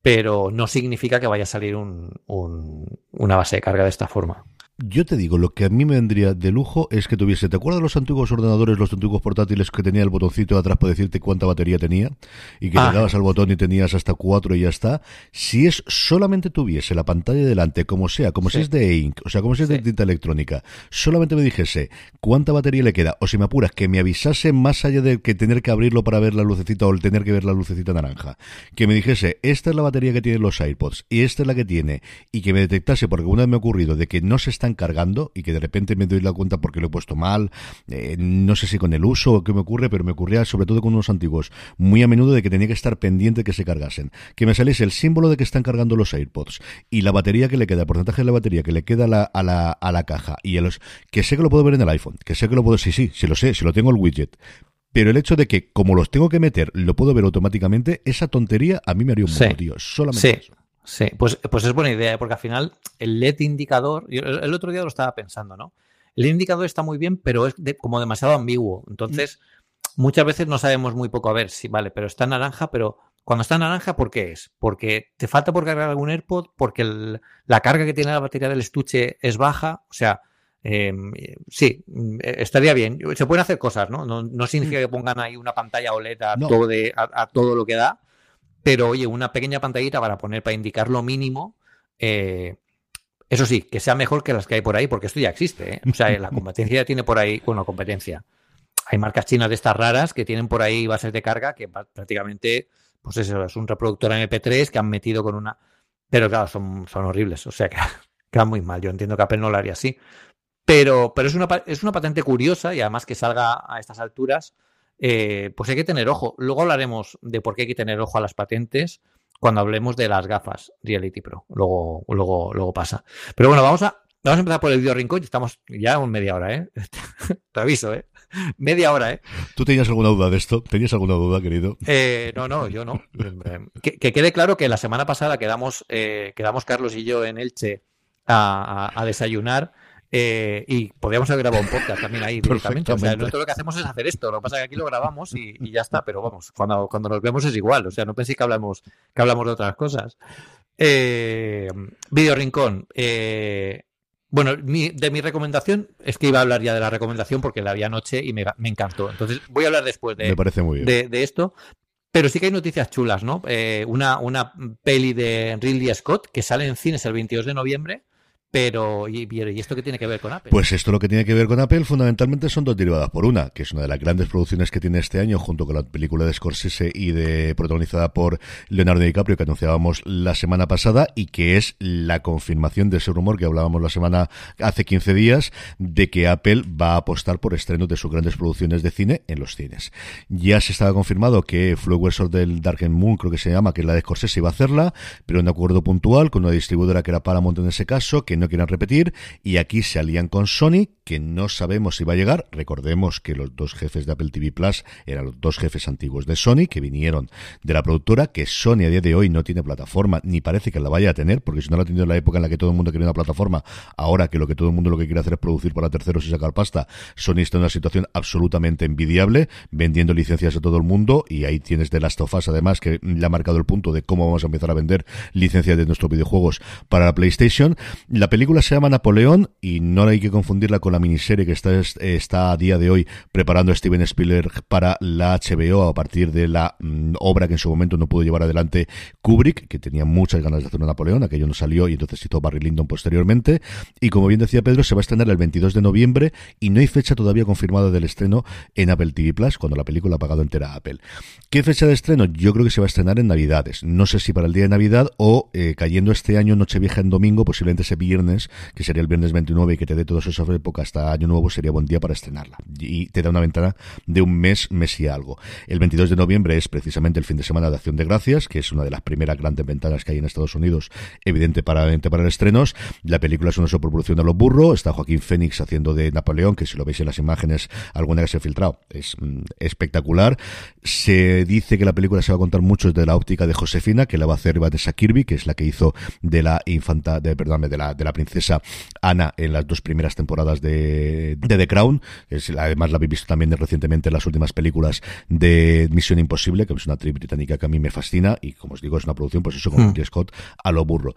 pero no significa que vaya a salir una base de carga de esta forma. Yo te digo, lo que a mí me vendría de lujo es que tuviese, ¿te acuerdas los antiguos ordenadores, los antiguos portátiles que tenía el botoncito de atrás para decirte cuánta batería tenía? Y que le ah. dabas al botón y tenías hasta cuatro y ya está. Si es solamente tuviese la pantalla delante, como sea, como si es de ink, o sea, como si es de tinta electrónica, solamente me dijese cuánta batería le queda, o si me apuras, que me avisase más allá de que tener que abrirlo para ver la lucecita o el tener que ver la lucecita naranja, que me dijese, esta es la batería que tienen los iPods y esta es la que tiene, y que me detectase, porque una vez me ha ocurrido, de que no se está cargando y que de repente me doy la cuenta porque lo he puesto mal, eh, no sé si con el uso o qué me ocurre, pero me ocurría sobre todo con unos antiguos, muy a menudo de que tenía que estar pendiente de que se cargasen, que me saliese el símbolo de que están cargando los AirPods y la batería que le queda, el porcentaje de la batería que le queda a la, a la, a la caja y a los que sé que lo puedo ver en el iPhone, que sé que lo puedo, sí, sí, si lo sé, si lo tengo el widget, pero el hecho de que, como los tengo que meter, lo puedo ver automáticamente, esa tontería a mí me haría un sí. tío. Solamente eso. Sí, pues, pues es buena idea, ¿eh? porque al final el LED indicador, el, otro día lo estaba pensando, ¿no? El indicador está muy bien, pero es como demasiado ambiguo. Entonces, muchas veces no sabemos muy poco a ver si, vale, pero está naranja, pero cuando está naranja, ¿por qué es? Porque te falta por cargar algún AirPod, porque la carga que tiene la batería del estuche es baja, o sea, em, sí, estaría bien. Se pueden hacer cosas, ¿no? No, significa mm. que pongan ahí una pantalla OLED todo, de, a todo lo que da, pero oye, una pequeña pantallita para poner, para indicar lo mínimo, eh, eso sí, que sea mejor que las que hay por ahí, porque esto ya existe. ¿eh? O sea, la competencia ya tiene por ahí, bueno, competencia. Hay marcas chinas de estas raras que tienen por ahí bases de carga que prácticamente, pues eso, es un reproductor MP3 que han metido con una. Pero claro, son, son horribles, o sea, [laughs] que quedan muy mal. Yo entiendo que Apple no lo haría así. Pero, pero es, una, es una patente curiosa y además que salga a estas alturas, eh, pues hay que tener ojo. Luego hablaremos de por qué hay que tener ojo a las patentes cuando hablemos de las gafas Reality Pro. Luego, luego, luego pasa. Pero bueno, vamos a, vamos a empezar por el video rincón. Estamos ya un media hora, ¿eh? [laughs] Te aviso, ¿eh? Media hora, ¿eh? ¿Tú tenías alguna duda de esto? ¿Tenías alguna duda, querido? Eh, no, no, yo no. [laughs] que, quede claro que la semana pasada quedamos, eh, quedamos Carlos y yo en Elche a, a, desayunar. Eh, y podríamos haber grabado un podcast también ahí [laughs] directamente. O sea, nosotros lo que hacemos es hacer esto. Lo que pasa es que aquí lo grabamos y, y, ya está. Pero vamos, cuando, cuando nos vemos es igual. O sea, no penséis que hablamos, que hablamos de otras cosas. Eh, Video Rincón. Eh, bueno, de mi recomendación es que iba a hablar ya de la recomendación porque la vi anoche y me, encantó. Entonces voy a hablar después de, de, esto. Pero sí que hay noticias chulas, ¿no? Eh, una, una peli de Ridley Scott que sale en cines el 22 de noviembre pero, ¿y, esto qué tiene que ver con Apple? Pues esto lo que tiene que ver con Apple fundamentalmente son dos derivadas por una, que es una de las grandes producciones que tiene este año, junto con la película de Scorsese y de protagonizada por Leonardo DiCaprio, que anunciábamos la semana pasada, y que es la confirmación de ese rumor que hablábamos la semana hace 15 días, de que Apple va a apostar por estrenos de sus grandes producciones de cine en los cines. Ya se estaba confirmado que Flowers of del Dark Moon, creo que se llama, que es la de Scorsese, iba a hacerla, pero en acuerdo puntual con una distribuidora que era Paramount en ese caso, que no quieren repetir y aquí se alían con Sony, que no sabemos si va a llegar. Recordemos que los dos jefes de Apple TV Plus eran los dos jefes antiguos de Sony, que vinieron de la productora, que Sony a día de hoy no tiene plataforma, ni parece que la vaya a tener, porque si no la ha tenido en la época en la que todo el mundo quería una plataforma, ahora que lo que todo el mundo lo que quiere hacer es producir para terceros y sacar pasta, Sony está en una situación absolutamente envidiable, vendiendo licencias a todo el mundo, y ahí tienes de Last of Us, además, que le ha marcado el punto de cómo vamos a empezar a vender licencias de nuestros videojuegos para la PlayStation. La película se llama Napoleón y no hay que confundirla con la miniserie que está, está a día de hoy preparando Steven Spielberg para la HBO a partir de la mm, obra que en su momento no pudo llevar adelante Kubrick, que tenía muchas ganas de hacer un Napoleón, aquello no salió y entonces hizo Barry Lyndon posteriormente. Y como bien decía Pedro, se va a estrenar el 22 de noviembre y no hay fecha todavía confirmada del estreno en Apple TV Plus, cuando la película ha pagado entera a Apple. ¿Qué fecha de estreno? Yo creo que se va a estrenar en Navidades. No sé si para el día de Navidad o eh, cayendo este año Nochevieja en domingo, posiblemente ese viernes que sería el viernes 29 y que te dé toda esa época hasta Año Nuevo, sería buen día para estrenarla. Y te da una ventana de un mes, mes y algo. El 22 de noviembre es precisamente el fin de semana de Acción de Gracias, que es una de las primeras grandes ventanas que hay en Estados Unidos, evidente para, para estrenos. La película es una superproducción de los burros. Está Joaquín Fénix haciendo de Napoleón, que si lo veis en las imágenes, alguna que se ha filtrado, es mm, espectacular. Se dice que la película se va a contar mucho desde la óptica de Josefina, que la va a hacer Vanessa Kirby, que es la que hizo de la infanta, de, perdón, de la, de la princesa Ana en las dos primeras temporadas de, The Crown. Es, además la habéis visto también recientemente en las últimas películas de Misión Imposible, que es una actriz británica que a mí me fascina y como os digo es una producción pues eso con hmm. Scott a lo burro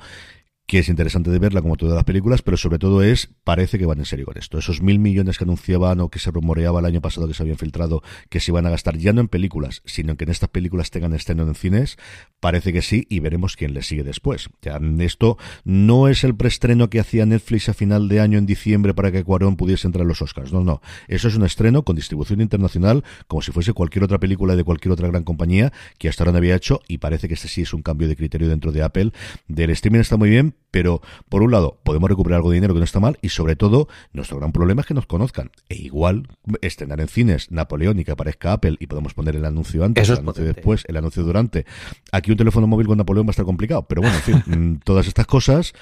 que es interesante de verla como todas las películas, pero sobre todo es, parece que van en serio con esto. Esos mil millones que anunciaban o que se rumoreaba el año pasado que se habían filtrado, que se iban a gastar ya no en películas, sino en que en estas películas tengan estreno en cines, parece que sí, y veremos quién le sigue después. Esto no es el preestreno que hacía Netflix a final de año en diciembre para que Cuarón pudiese entrar a los Oscars. No, no. Eso es un estreno con distribución internacional, como si fuese cualquier otra película de cualquier otra gran compañía que hasta ahora no había hecho, y parece que este sí es un cambio de criterio dentro de Apple. Del streaming está muy bien, pero por un lado podemos recuperar algo de dinero que no está mal y sobre todo nuestro gran problema es que nos conozcan. E igual estrenar en cines Napoleón y que aparezca Apple y podemos poner el anuncio antes, el anuncio después, el anuncio durante. Aquí un teléfono móvil con Napoleón va a estar complicado, pero bueno, en fin, [laughs] mm, todas estas cosas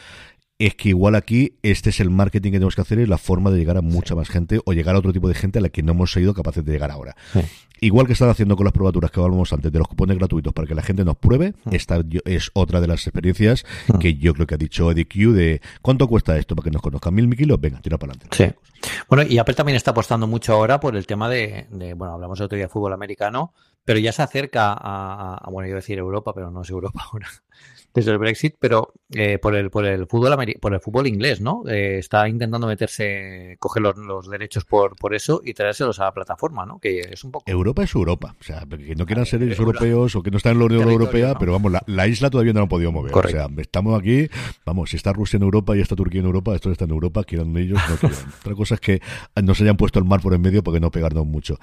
es que igual aquí este es el marketing que tenemos que hacer y la forma de llegar a mucha más gente o llegar a otro tipo de gente a la que no hemos sido capaces de llegar ahora. Igual que están haciendo con las probaturas que hablábamos antes de los cupones gratuitos para que la gente nos pruebe, esta es otra de las experiencias que yo creo que ha dicho Eddie Q de ¿cuánto cuesta esto para que nos conozcan? ¿Mil kilos? Venga, tira para adelante. Sí. Bueno, y Apple también está apostando mucho ahora por el tema de, bueno, hablamos el otro día de fútbol americano, pero ya se acerca a, a, bueno, yo iba a decir Europa, pero no es Europa [laughs] ahora, desde el Brexit, pero eh, por el por el fútbol por el fútbol inglés, ¿no? Eh, está intentando meterse, coger los, derechos por, por eso y traérselos a la plataforma, ¿no? Que es un poco. Europa es Europa, o sea, que no quieran ser europeos o que no están en la Unión Europea, pero vamos, la, isla todavía no la han podido mover. O sea, estamos aquí, vamos, si está Rusia en Europa y está Turquía en Europa, esto está en Europa, quieran ellos, no quieran. [laughs] Otra cosa es que nos hayan puesto el mar por en medio porque no pegarnos mucho.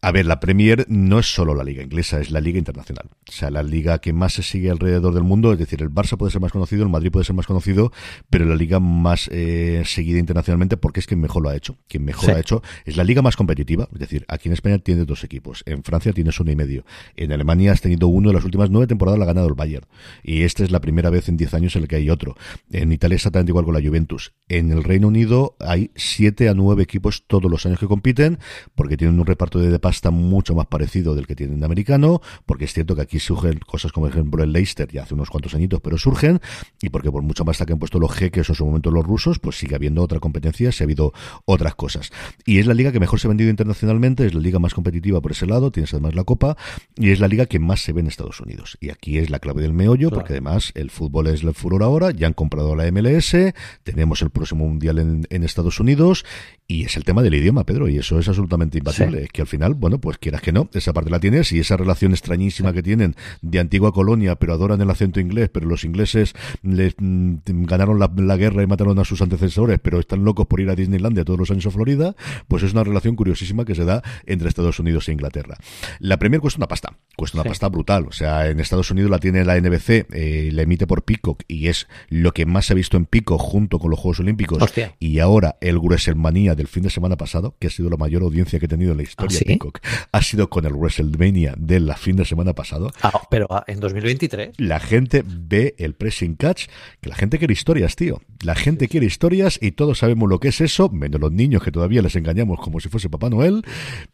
A ver, la Premier no es solo la liga inglesa, es la liga internacional. O sea, la liga que más se sigue alrededor del mundo, es decir, el Barça puede ser más conocido, el Madrid puede ser más conocido, pero la liga más eh, seguida internacionalmente porque es quien mejor lo ha hecho. Quien mejor lo ha hecho es la liga más competitiva. Es decir, aquí en España tiene dos equipos, en Francia tienes uno y medio, en Alemania has tenido uno de las últimas nueve temporadas la ha ganado el Bayern y esta es la primera vez en diez años en el que hay otro. En Italia exactamente igual con la Juventus. En el Reino Unido hay siete a nueve equipos todos los años que compiten, porque tienen un reparto de pasta mucho más parecido del que tienen de americano, porque es cierto que aquí surgen cosas como, por ejemplo, el Leicester, ya hace unos cuantos añitos, pero surgen, y porque por mucho más que han puesto los jeques en su momento los rusos, pues sigue habiendo otra competencia, se ha habido otras cosas. Y es la liga que mejor se ha vendido internacionalmente, es la liga más competitiva por ese lado, tienes además la Copa, y es la liga que más se ve en Estados Unidos. Y aquí es la clave del meollo, porque además el fútbol es el furor ahora, ya han comprado la MLS, tenemos el próximo mundial en, en Estados Unidos, y es el tema del idioma, Pedro, y eso es absolutamente imbatible. Que al final, bueno, pues quieras que no, esa parte la tienes y esa relación extrañísima que tienen de antigua colonia, pero adoran el acento inglés, pero los ingleses les mm, ganaron la, guerra y mataron a sus antecesores, pero están locos por ir a Disneylandia todos los años a Florida, pues es una relación curiosísima que se da entre Estados Unidos e Inglaterra. La Premier cuesta una pasta, cuesta una pasta brutal. O sea, en Estados Unidos la tiene la NBC, eh, la emite por Peacock y es lo que más se ha visto en Peacock junto con los Juegos Olímpicos. Y ahora el WrestleMania del fin de semana pasado, que ha sido la mayor audiencia que ha tenido en la historia de Peacock, ha sido con el WrestleMania de la fin de semana pasado. Ah, pero ah, en 2023. La gente ve el pressing catch, que la gente quiere historias, tío. La gente quiere historias y todos sabemos lo que es eso, menos los niños que todavía les engañamos como si fuese Papá Noel,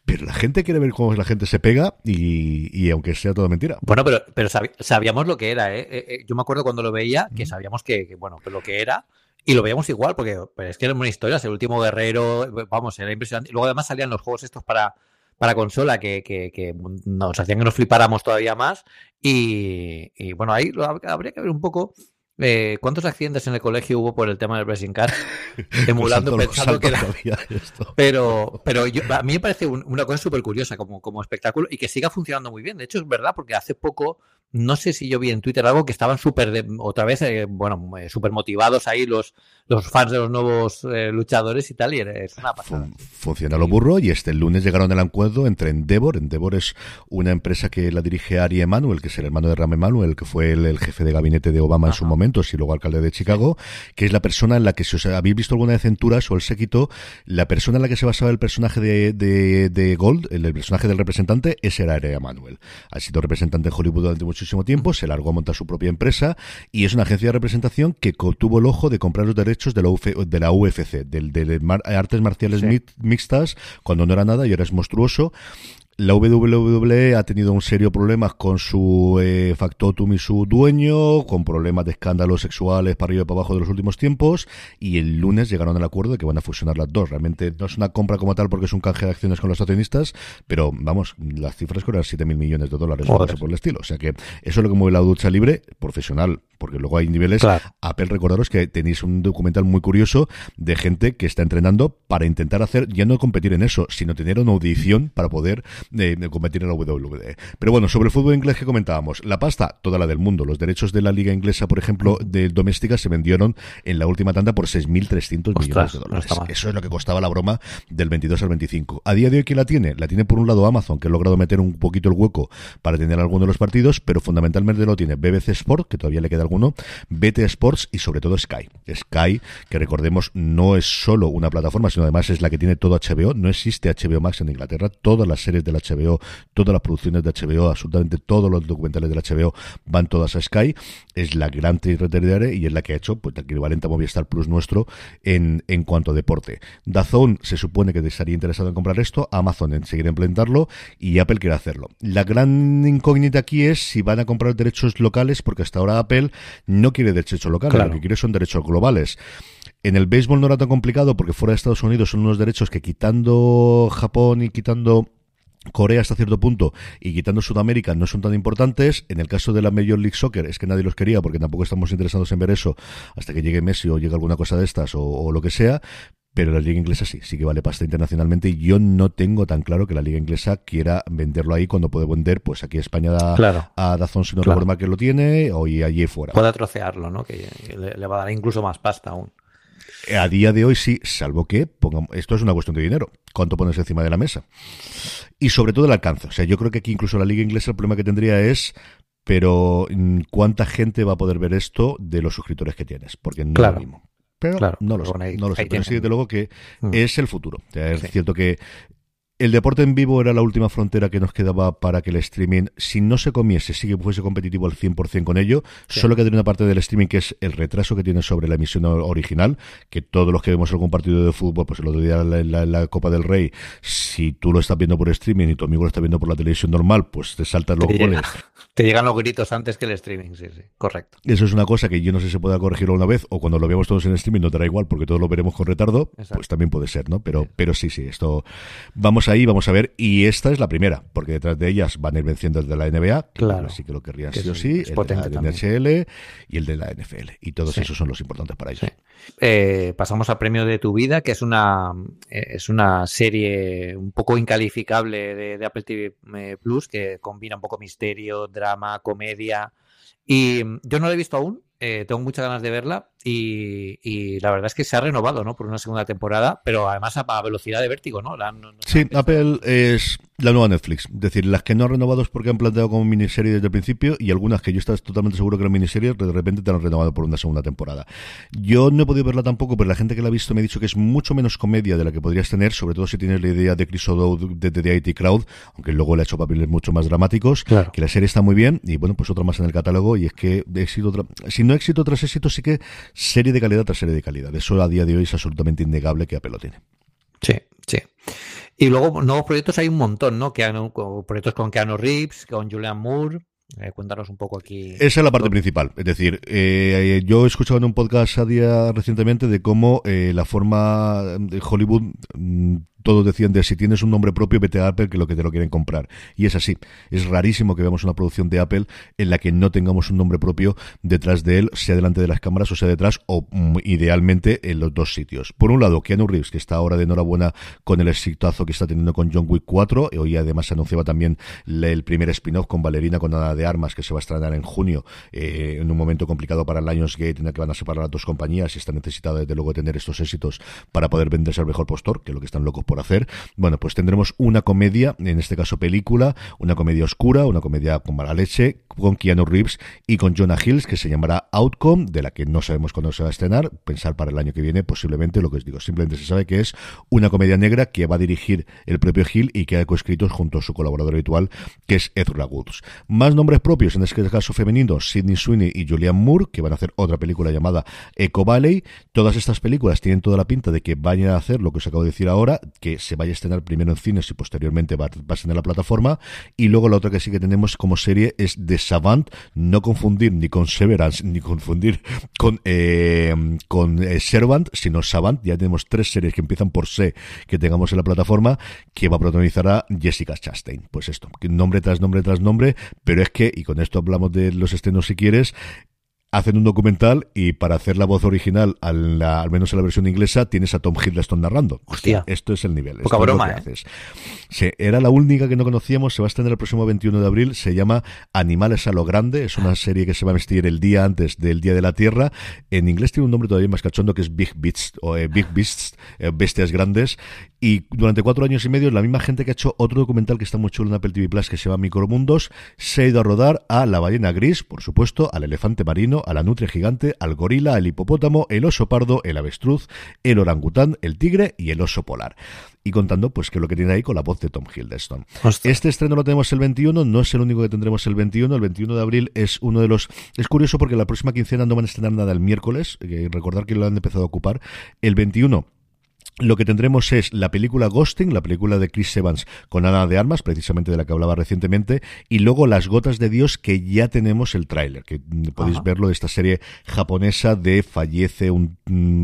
pero la gente quiere ver cómo la gente se pega y, aunque sea toda mentira. Bueno, pero, pero sabíamos lo que era, ¿eh? Eh, ¿eh? Yo me acuerdo cuando lo veía que sabíamos que, que bueno, lo que era y lo veíamos igual, porque es que era una historia, el último guerrero, vamos, era impresionante. Y luego además salían los juegos estos para, para consola que, que, nos hacían que nos flipáramos todavía más. Y, y bueno, ahí habría que ver un poco eh, ¿Cuántos accidentes en el colegio hubo por el tema del Racing Car? [laughs] Emulando, pensando que era... [laughs] Pero, pero a mí me parece una cosa súper curiosa como, como espectáculo y que siga funcionando muy bien. De hecho, es verdad, porque hace poco, no sé si yo vi en Twitter algo que estaban súper, otra vez, eh, bueno, eh, súper motivados ahí los, los fans de los nuevos luchadores y tal, y es una pasada. Funciona lo burro y este lunes llegaron al acuerdo entre Endeavor. Endeavor es una empresa que la dirige Ari Emanuel, que es el hermano de Ram Emanuel, que fue el, jefe de gabinete de Obama en su momento y luego alcalde de Chicago, que es la persona en la que, si os habéis visto alguna vez Centuras o el séquito, la persona en la que se basaba el personaje de, de, Gold, el, personaje del representante, ese era Area Manuel. Ha sido representante en Hollywood durante muchísimo tiempo, se largó a montar su propia empresa y es una agencia de representación que tuvo el ojo de comprar los derechos de la, de la UFC, del, de, artes marciales mixtas, cuando no era nada y ahora es monstruoso la WWE ha tenido un serio problemas con su eh, factotum y su dueño, con problemas de escándalos sexuales para arriba y para abajo de los últimos tiempos, y el lunes llegaron al acuerdo de que van a fusionar las dos. Realmente no es una compra como tal porque es un canje de acciones con los accionistas, pero vamos, las cifras eran 7 mil millones de dólares o por el estilo. O sea que eso es lo que mueve la ducha libre profesional, porque luego hay niveles. Apple, recordaros que tenéis un documental muy curioso de gente que está entrenando para intentar hacer, ya no competir en eso, sino tener una audición para poder de, competir en la WWE. Pero bueno, sobre el fútbol inglés que comentábamos, la pasta, toda la del mundo. Los derechos de la liga inglesa, por ejemplo, de doméstica, se vendieron en la última tanda por 6.300 millones de dólares. Eso es lo que costaba la broma del 22 al 25. A día de hoy, ¿quién la tiene? La tiene por un lado Amazon, que ha logrado meter un poquito el hueco para tener alguno de los partidos, pero fundamentalmente lo tiene BBC Sport, que todavía le queda alguno, BT Sports y sobre todo Sky. Sky, que recordemos, no es solo una plataforma, sino además es la que tiene todo HBO. No existe HBO Max en Inglaterra. Todas las series de la HBO, todas las producciones de HBO, absolutamente todos los documentales de la HBO van todas a Sky. Es la gran territorial y es la que ha hecho pues, el equivalente a Movistar Plus nuestro en, en cuanto a deporte. Dazón se supone que estaría interesado en comprar esto, Amazon en seguir implementarlo y Apple quiere hacerlo. La gran incógnita aquí es si van a comprar derechos locales, porque hasta ahora Apple no quiere derechos locales, lo que quiere son derechos globales. En el béisbol no era tan complicado porque fuera de Estados Unidos son unos derechos que quitando Japón y quitando Corea hasta cierto punto y quitando Sudamérica no son tan importantes. En el caso de la Major League Soccer es que nadie los quería porque tampoco estamos interesados en ver eso hasta que llegue Messi o llegue alguna cosa de estas o, lo que sea. Pero la liga inglesa sí, sí que vale pasta internacionalmente y yo no tengo tan claro que la liga inglesa quiera venderlo ahí cuando puede vender, pues aquí España da a Dazón si no recuerdo que lo tiene o y allí fuera. Puede trocearlo, ¿no? Que le va a dar incluso más pasta aún. A día de hoy sí, salvo que pongamos, esto es una cuestión de dinero. ¿Cuánto pones encima de la mesa? Y sobre todo el alcance. O sea, yo creo que aquí incluso la liga inglesa el problema que tendría es pero mm, ¿cuánta gente va a poder ver esto de los suscriptores que tienes? Porque no es lo mismo. Pero no lo sé, no lo sé. Pero sí, desde luego que mm. es el futuro. es cierto que el deporte en vivo era la última frontera que nos quedaba para que el streaming, si no se comiese, sí que fuese competitivo al 100% con ello, solo que tiene una parte del streaming que es el retraso que tiene sobre la emisión original, que todos los que vemos algún partido de fútbol, pues el otro día la, la, Copa del Rey, si tú lo estás viendo por streaming y tu amigo lo está viendo por la televisión normal, pues te saltan los goles. Te llegan los gritos antes que el streaming, sí, sí, correcto. Eso es una cosa que yo no sé si se pueda corregir una vez o cuando lo veamos todos en streaming no te da igual porque todos lo veremos con retardo, pues también puede ser, ¿no? Pero, pero sí, sí, esto vamos ahí, vamos a ver. Y esta es la primera, porque detrás de ellas van a ir venciendo el de la NBA, claro. así que lo querrían sí o sí, el de la NHL y el de la NFL. Y todos esos son los importantes para ellos. Eh, pasamos al premio de tu vida, que es una, eh, es una serie un poco incalificable de, de Apple TV eh, Plus, que combina un poco misterio, drama, comedia. Y yo no la he visto aún, eh, tengo muchas ganas de verla y, la verdad es que se ha renovado, ¿no? Por una segunda temporada, pero además a, velocidad de vértigo, ¿no? sí, Apple es la nueva Netflix. Es decir, las que no han renovado es porque han planteado como miniserie desde el principio y algunas que yo estaba totalmente seguro que eran miniseries, de repente te han renovado por una segunda temporada. Yo no he podido verla tampoco, pero la gente que la ha visto me ha dicho que es mucho menos comedia de la que podrías tener, sobre todo si tienes la idea de Chris O'Dowd de The IT Crowd, aunque luego le ha hecho papeles mucho más dramáticos, que la serie está muy bien y bueno, pues otra más en el catálogo y es que éxito si no éxito tras éxito, sí que serie de calidad tras serie de calidad. Eso a día de hoy es absolutamente innegable que Apple lo tiene. Sí, sí. Y luego nuevos proyectos hay un montón, ¿no? Que han, proyectos con Keanu Reeves, con Julian Moore. Eh, cuéntanos un poco aquí. Esa es la parte principal. Es decir, eh, yo he escuchado en un podcast a día recientemente de cómo eh, la forma de Hollywood mm, todos decían de si tienes un nombre propio, vete a Apple, que lo que te lo quieren comprar. Y es así. Es rarísimo que veamos una producción de Apple en la que no tengamos un nombre propio detrás de él, sea delante de las cámaras o sea detrás, o idealmente en los dos sitios. Por un lado, Keanu Reeves, que está ahora de enhorabuena con el exitazo que está teniendo con John Wick 4. Y hoy además se anunciaba también el primer spin-off con Valerina con Nada de Armas, que se va a estrenar en junio, eh, en un momento complicado para Lionsgate, en el que van a separar a dos compañías y está necesitada desde luego tener estos éxitos para poder venderse al mejor postor, que es lo que están locos por hacer. Bueno, pues tendremos una comedia, en este caso película, una comedia oscura, una comedia con mala leche, con Keanu Reeves y con Jonah Hills, que se llamará Outcome, de la que no sabemos cuándo se va a estrenar, pensar para el año que viene, posiblemente, lo que os digo, simplemente se sabe que es una comedia negra que va a dirigir el propio Hill y que ha coescrito junto a su colaborador habitual, que es Ezra Woods. Más nombres propios, en este caso femeninos, Sidney Sweeney y Julianne Moore, que van a hacer otra película llamada Echo Valley. Todas estas películas tienen toda la pinta de que vayan a hacer lo que os acabo de decir ahora, que se vaya a estrenar primero en cines y posteriormente va, a ser en la plataforma. Y luego la otra que sí que tenemos como serie es The Savant, no confundir ni con Severance, ni confundir con, eh, con eh, Servant, sino Savant. Ya tenemos tres series que empiezan por C que tengamos en la plataforma, que va a protagonizar a Jessica Chastain. Pues esto, nombre tras nombre tras nombre, pero es que, y con esto hablamos de los estrenos si quieres, hacen un documental y para hacer la voz original, al, al menos en la versión inglesa, tienes a Tom Hiddleston narrando. Hostia. Esto es el nivel. Poca broma, ¿eh? Sí, era la única que no conocíamos, se va a estrenar el próximo 21 de abril, se llama Animales a lo Grande, es una serie que se va a vestir el día antes del Día de la Tierra. En inglés tiene un nombre todavía más cachondo que es Big Beasts, o eh, Big Beasts, eh, Bestias Grandes, y durante cuatro años y medio, la misma gente que ha hecho otro documental que está muy chulo en Apple TV Plus que se llama Micromundos, se ha ido a rodar a la ballena gris, por supuesto, al elefante marino, a la nutria gigante, al gorila, al hipopótamo, el oso pardo, el avestruz, el orangután, el tigre y el oso polar y contando pues que lo que tiene ahí con la voz de Tom Hiddleston. Este estreno lo tenemos el 21, no es el único que tendremos el 21, el 21 de abril es uno de los es curioso porque la próxima quincena no van a estrenar nada el miércoles, eh, recordar que lo han empezado a ocupar. El 21 lo que tendremos es la película Ghosting, la película de Chris Evans con Ana de Armas, precisamente de la que hablaba recientemente, y luego Las Gotas de Dios, que ya tenemos el tráiler, que podéis verlo de esta serie japonesa de fallece un,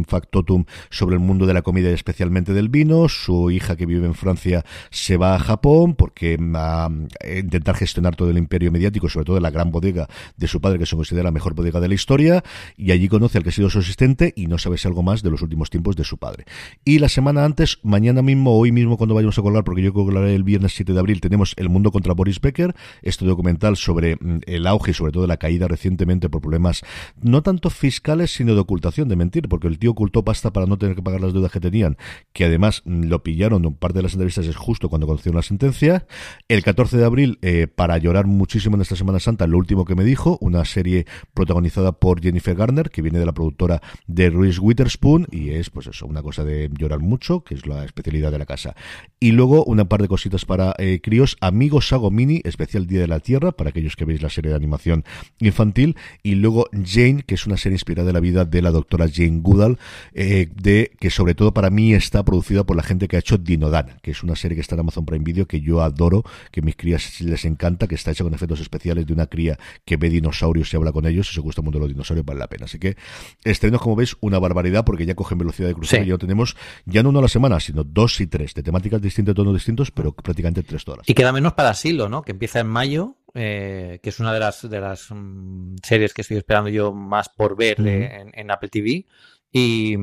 factotum sobre el mundo de la comida y especialmente del vino, su hija que vive en Francia se va a Japón porque va a intentar gestionar todo el imperio mediático, sobre todo la gran bodega de su padre, que se considera la mejor bodega de la historia, y allí conoce al que ha sido su asistente y no sabe si algo más de los últimos tiempos de su padre. Y la semana antes, mañana mismo, hoy mismo cuando vayamos a colgar, porque yo colgaré el viernes 7 de abril, tenemos El Mundo contra Boris Becker, este documental sobre mm, el auge y sobre todo la caída recientemente por problemas no tanto fiscales, sino de ocultación, de mentir, porque el tío ocultó pasta para no tener que pagar las deudas que tenían, que además mm, lo pillaron, parte de las entrevistas es justo cuando conocieron la sentencia. El 14 de abril, eh, para llorar muchísimo en esta Semana Santa, lo último que me dijo, una serie protagonizada por Jennifer Garner, que viene de la productora de Reese Witherspoon, y es pues eso, una cosa de llorar mucho, que es la especialidad de la casa. Y luego una par de cositas para eh, críos, Amigos Sago Mini, especial Día de la Tierra, para aquellos que veis la serie de animación infantil. Y luego Jane, que es una serie inspirada en la vida de la doctora Jane Goodall, eh, de que sobre todo para mí está producida por la gente que ha hecho Dinodana, que es una serie que está en Amazon Prime Video que yo adoro, que a mis crías les encanta, que está hecha con efectos especiales de una cría que ve dinosaurios y habla con ellos. Si os gusta el mundo de los dinosaurios, vale la pena. Así que estrenos, como veis, una barbaridad porque ya cogen velocidad de crucero y ya tenemos ya no uno a la semana, sino dos y tres, de temáticas distintas, tonos distintos, pero prácticamente tres todas. Y queda menos para Silo, ¿no? Que empieza en mayo, eh, que es una de las, de las mm, series que estoy esperando yo más por ver en, Apple TV. Y,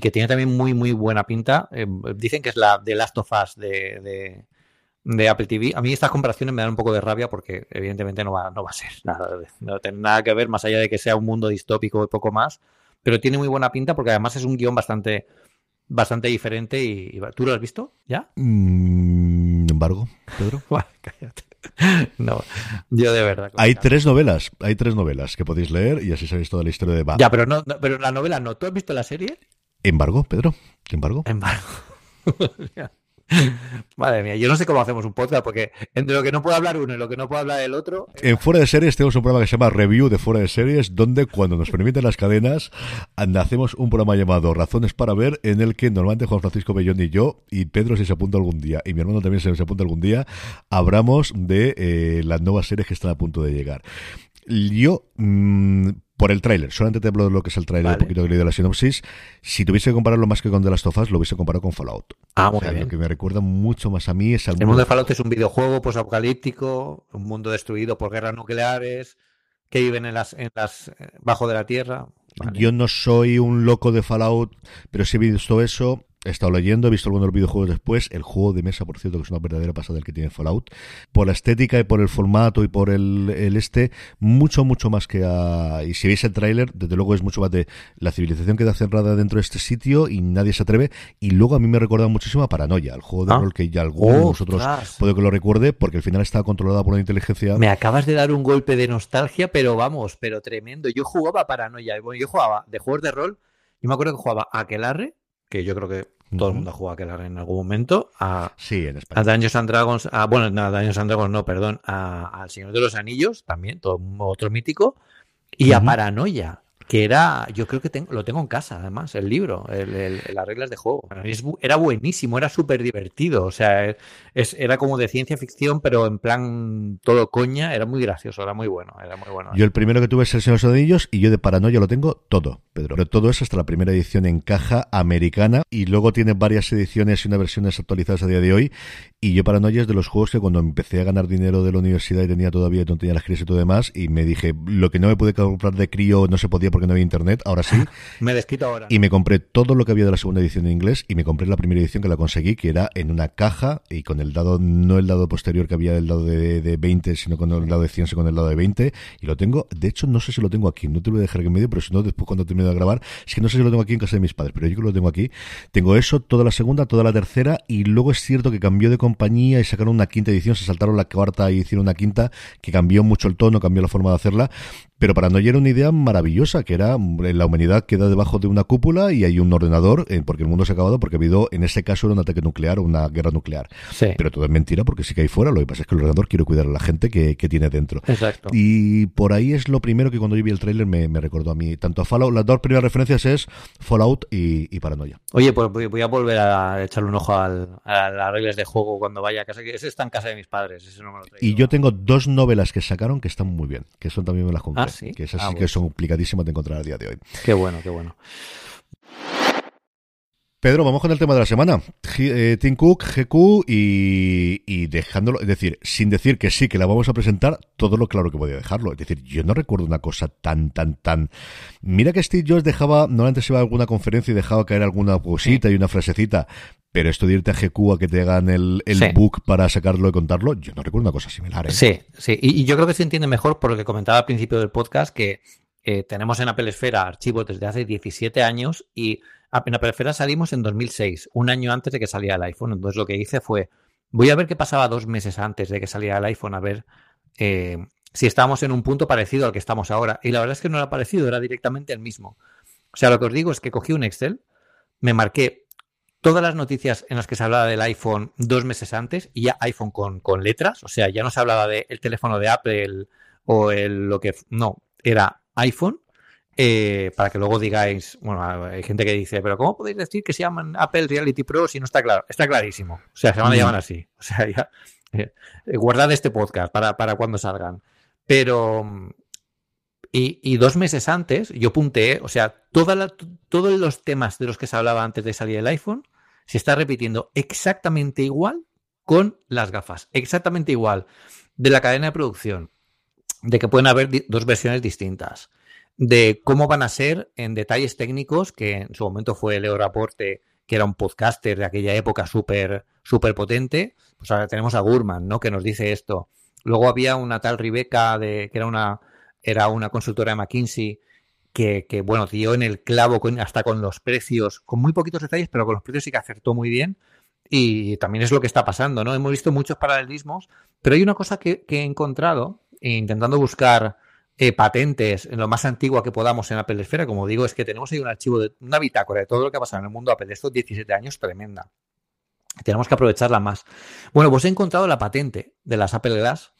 que tiene también muy, muy buena pinta. Eh, dicen que es la de Last of Us de, de, Apple TV. A mí estas comparaciones me dan un poco de rabia porque evidentemente no va, no va a ser nada, no tiene nada que ver más allá de que sea un mundo distópico y poco más pero tiene muy buena pinta porque además es un guion bastante bastante diferente y, ¿tú lo has visto ya? Mm, embargo, Pedro. [laughs] cállate. No, yo de verdad. Hay tres novelas, hay tres novelas que podéis leer y así sabéis toda la historia de Ya, pero no, pero la novela no. ¿Tú has visto la serie? Embargo, Pedro. Embargo. Embargo. [laughs] [laughs] Madre mía, yo no sé cómo hacemos un podcast, porque entre lo que no puede hablar uno y lo que no puede hablar el otro. En Fuera de Series tenemos un programa que se llama Review de Fuera de Series, donde cuando nos permiten las cadenas, hacemos un programa llamado Razones para Ver, en el que normalmente Juan Francisco Bellón y yo, y Pedro si se apunta algún día, y mi hermano también se, se apunta algún día, hablamos de eh, las nuevas series que están a punto de llegar. Yo, mmm, por el tráiler, solamente te hablo de lo que es el tráiler, un poquito que he leído la sinopsis. Si tuviese que compararlo más que con The Last of Us, lo hubiese comparado con Fallout. Ah, muy bien. Lo que me recuerda mucho más a mí es al El mundo de Fallout es un videojuego posapocalíptico, un mundo destruido por guerras nucleares, que viven en las, en las eh, bajo de la tierra. Yo no soy un loco de Fallout, pero sí he visto eso. He estado leyendo, he visto algunos de los videojuegos después. El juego de mesa, por cierto, que es una verdadera pasada el que tiene Fallout. Por la estética y por el formato y por el, este, mucho, mucho más que a. Y si veis el tráiler, desde luego es mucho más de la civilización queda cerrada dentro de este sitio y nadie se atreve. Y luego a mí me recuerda muchísimo a Paranoia, el juego de ah. rol que ya alguno de vosotros puede que lo recuerde, porque al final estaba controlada por una inteligencia. Me acabas de dar un golpe de nostalgia, pero vamos, pero tremendo. Yo jugaba Paranoia. Bueno, yo jugaba de juegos de rol. Yo me acuerdo que jugaba a Aquelarre que yo creo que todo el mundo ha jugado a Kelar en algún momento, a, sí, en España. a Dungeons and Dragons, a, bueno, no, a Dungeons and Dragons no, perdón, al Señor de los Anillos, también, todo otro mítico, y a Paranoia, que era, yo creo que tengo, lo tengo en casa, además, el libro, las reglas de juego. era buenísimo, era súper divertido, o sea, es, era como de ciencia ficción, pero en plan todo coña, era muy gracioso, era muy bueno, era muy bueno. Yo el primero que tuve es el Señor de los Anillos y yo de Paranoia lo tengo todo, Pedro. Pero todo eso hasta la primera edición en caja americana y luego tiene varias ediciones y unas versiones actualizadas a día de hoy. Y yo Paranoia es de los juegos que cuando empecé a ganar dinero de la universidad y tenía todavía, no tenía las crisis y todo demás, y me dije, lo que no me pude comprar de crío no se podía porque no había internet, ahora sí. [laughs] me desquito ahora. Y me compré todo lo que había de la segunda edición en inglés y me compré la primera edición que la conseguí, que era en una caja y con el dado, no el dado posterior que había del dado de, de 20, sino con el dado de 100, sino con el dado de 20. Y lo tengo, de hecho, no sé si lo tengo aquí, no te lo voy a dejar en medio, pero si no, después cuando termine de grabar, es que no sé si lo tengo aquí en casa de mis padres, pero yo creo que lo tengo aquí. Tengo eso, toda la segunda, toda la tercera, y luego es cierto que cambió de compañía y sacaron una quinta edición, se saltaron la cuarta y hicieron una quinta, que cambió mucho el tono, cambió la forma de hacerla, pero para no era una idea maravillosa, que era la humanidad queda debajo de una cúpula y hay un ordenador, eh, porque el mundo se ha acabado, porque ha habido, en ese caso, era un ataque nuclear o una guerra nuclear. Pero todo es mentira, porque sí que hay fuera, lo que pasa es que el ordenador quiere cuidar a la gente que, tiene dentro. Exacto. Y por ahí es lo primero que cuando yo vi el tráiler me, recordó a mí. Tanto a Fallout, las dos primeras referencias es Fallout y, Paranoia. Oye, pues voy a volver a echarle un ojo a las reglas de juego cuando vaya a casa, que ese está en casa de mis padres, ese no me lo Y yo tengo dos novelas que sacaron que están muy bien, que son también me las compré. Ah, sí. Que esas ah, sí que son complicadísimas de encontrar a día de hoy. Qué bueno, qué bueno. Pedro, vamos con el tema de la semana. Eh, Tim Cook, GQ y, dejándolo, es decir, sin decir que sí, que la vamos a presentar, todo lo claro que podía dejarlo. Es decir, yo no recuerdo una cosa tan, tan, tan. Mira que Steve Jobs dejaba, normalmente se iba a alguna conferencia y dejaba caer alguna cosita y una frasecita, pero esto de irte a GQ a que te hagan el, book para sacarlo y contarlo, yo no recuerdo una cosa similar. ¿eh? Sí, sí, y, yo creo que se entiende mejor por lo que comentaba al principio del podcast, que eh, tenemos en Apple Esfera archivos desde hace 17 años y en Apple Esfera salimos en 2006, un año antes de que saliera el iPhone. Entonces lo que hice fue, voy a ver qué pasaba dos meses antes de que saliera el iPhone, a ver eh, si estábamos en un punto parecido al que estamos ahora. Y la verdad es que no era parecido, era directamente el mismo. O sea, lo que os digo es que cogí un Excel, me marqué todas las noticias en las que se hablaba del iPhone dos meses antes, y ya iPhone con, con letras, o sea, ya no se hablaba del teléfono de Apple o el, lo que... No, era iPhone, eh, para que luego digáis, bueno, hay gente que dice, pero ¿cómo podéis decir que se llaman Apple Reality Pro si no está claro? Está clarísimo. O sea, se van a llamar así. [laughs] O sea, ya, eh, guardad este podcast para, para cuando salgan. Pero, y, dos meses antes, yo punteé, o sea, todos los temas de los que se hablaba antes de salir el iPhone, se está repitiendo exactamente igual con las gafas. Exactamente igual. De la cadena de producción. De que pueden haber dos versiones distintas. De cómo van a ser en detalles técnicos, que en su momento fue Leo Raporte, que era un podcaster de aquella época súper potente. Pues ahora tenemos a Gurman, ¿no? Que nos dice esto. Luego había una tal Rebeca, de, que era una era una consultora de McKinsey que, bueno, dio en el clavo hasta con los precios, con muy poquitos detalles, pero con los precios sí que acertó muy bien. Y también es lo que está pasando, ¿no? Hemos visto muchos paralelismos, pero hay una cosa que, he encontrado, intentando buscar eh, patentes en lo más antiguo que podamos en Apple Esfera, como digo, es que tenemos ahí un archivo, de una bitácora de todo lo que ha pasado en el mundo Apple de estos 17 años tremenda. Tenemos que aprovecharla más. Bueno, pues he encontrado la patente de las Apple Glass,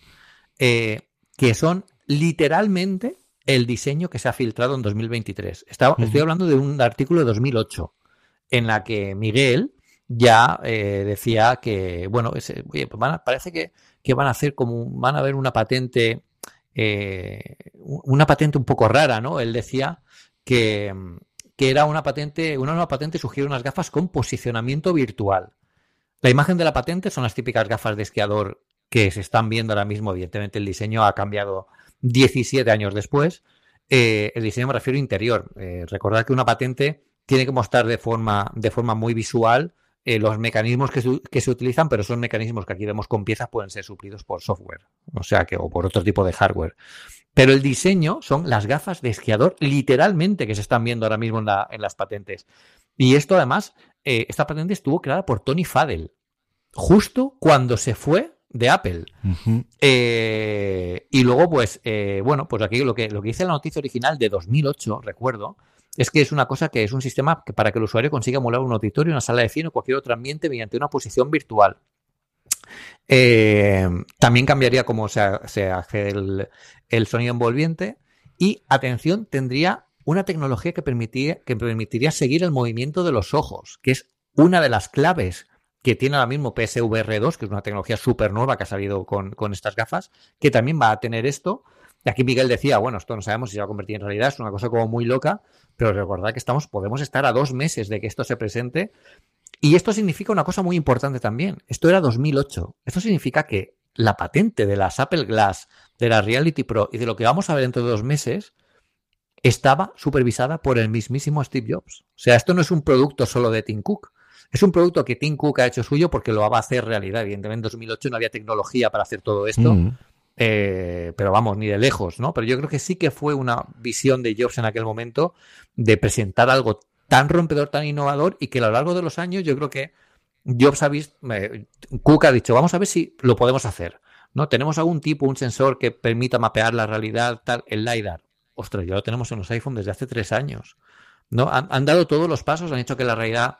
eh, que son literalmente el diseño que se ha filtrado en 2023. Estoy hablando de un artículo de 2008 en la que Miguel ya eh, decía que, bueno, ese, oye, pues parece que, que, van a hacer como, van a ver una patente, eh, una patente un poco rara, ¿no? Él decía que, que era una patente, una nueva patente sugiere unas gafas con posicionamiento virtual. La imagen de la patente son las típicas gafas de esquiador que se están viendo ahora mismo. Evidentemente el diseño ha cambiado 17 años después. Eh, el diseño me refiero interior. Eh, recordad que una patente tiene que mostrar de forma, de forma muy visual eh, los mecanismos que se, que se, utilizan, pero son mecanismos que aquí vemos con piezas pueden ser suplidos por software, o sea que, o por otro tipo de hardware. Pero el diseño son las gafas de esquiador, literalmente, que se están viendo ahora mismo en, la, en las patentes. Y esto además, esta patente estuvo creada por Tony Fadell, justo cuando se fue de Apple. Eh, y luego, pues, eh, bueno, pues aquí lo que, lo que dice la noticia original de 2008, recuerdo, es que es una cosa que es un sistema que para que el usuario consiga emular un auditorio, una sala de cine o cualquier otro ambiente mediante una posición virtual. Eh, también cambiaría cómo se, hace el, sonido envolviente y, atención, tendría una tecnología que, permitiría, seguir el movimiento de los ojos, que es una de las claves que tiene ahora mismo PSVR 2, que es una tecnología súper nueva que ha salido con, estas gafas, que también va a tener esto. Y aquí Miguel decía, bueno, esto no sabemos si se va a convertir en realidad, es una cosa como muy loca, pero recordad que estamos, podemos estar a dos meses de que esto se presente. Y esto significa una cosa muy importante también. Esto era 2008. Esto significa que la patente de las Apple Glass, de la Reality Pro y de lo que vamos a ver dentro de dos meses, estaba supervisada por el mismísimo Steve Jobs. O sea, esto no es un producto solo de Tim Cook. Es un producto que Tim Cook ha hecho suyo porque lo va a hacer realidad. Evidentemente en 2008 no había tecnología para hacer todo esto, mm. Eh, pero vamos, ni de lejos, ¿no? Pero yo creo que sí que fue una visión de Jobs en aquel momento de presentar algo tan rompedor, tan innovador y que a lo largo de los años yo creo que Jobs ha visto, Cook ha dicho, vamos a ver si lo podemos hacer. ¿No? Tenemos algún tipo, un sensor que permita mapear la realidad, tal, el LiDAR. Ostras, ya lo tenemos en los iPhones desde hace tres años. ¿no? han, dado todos los pasos, han hecho que la realidad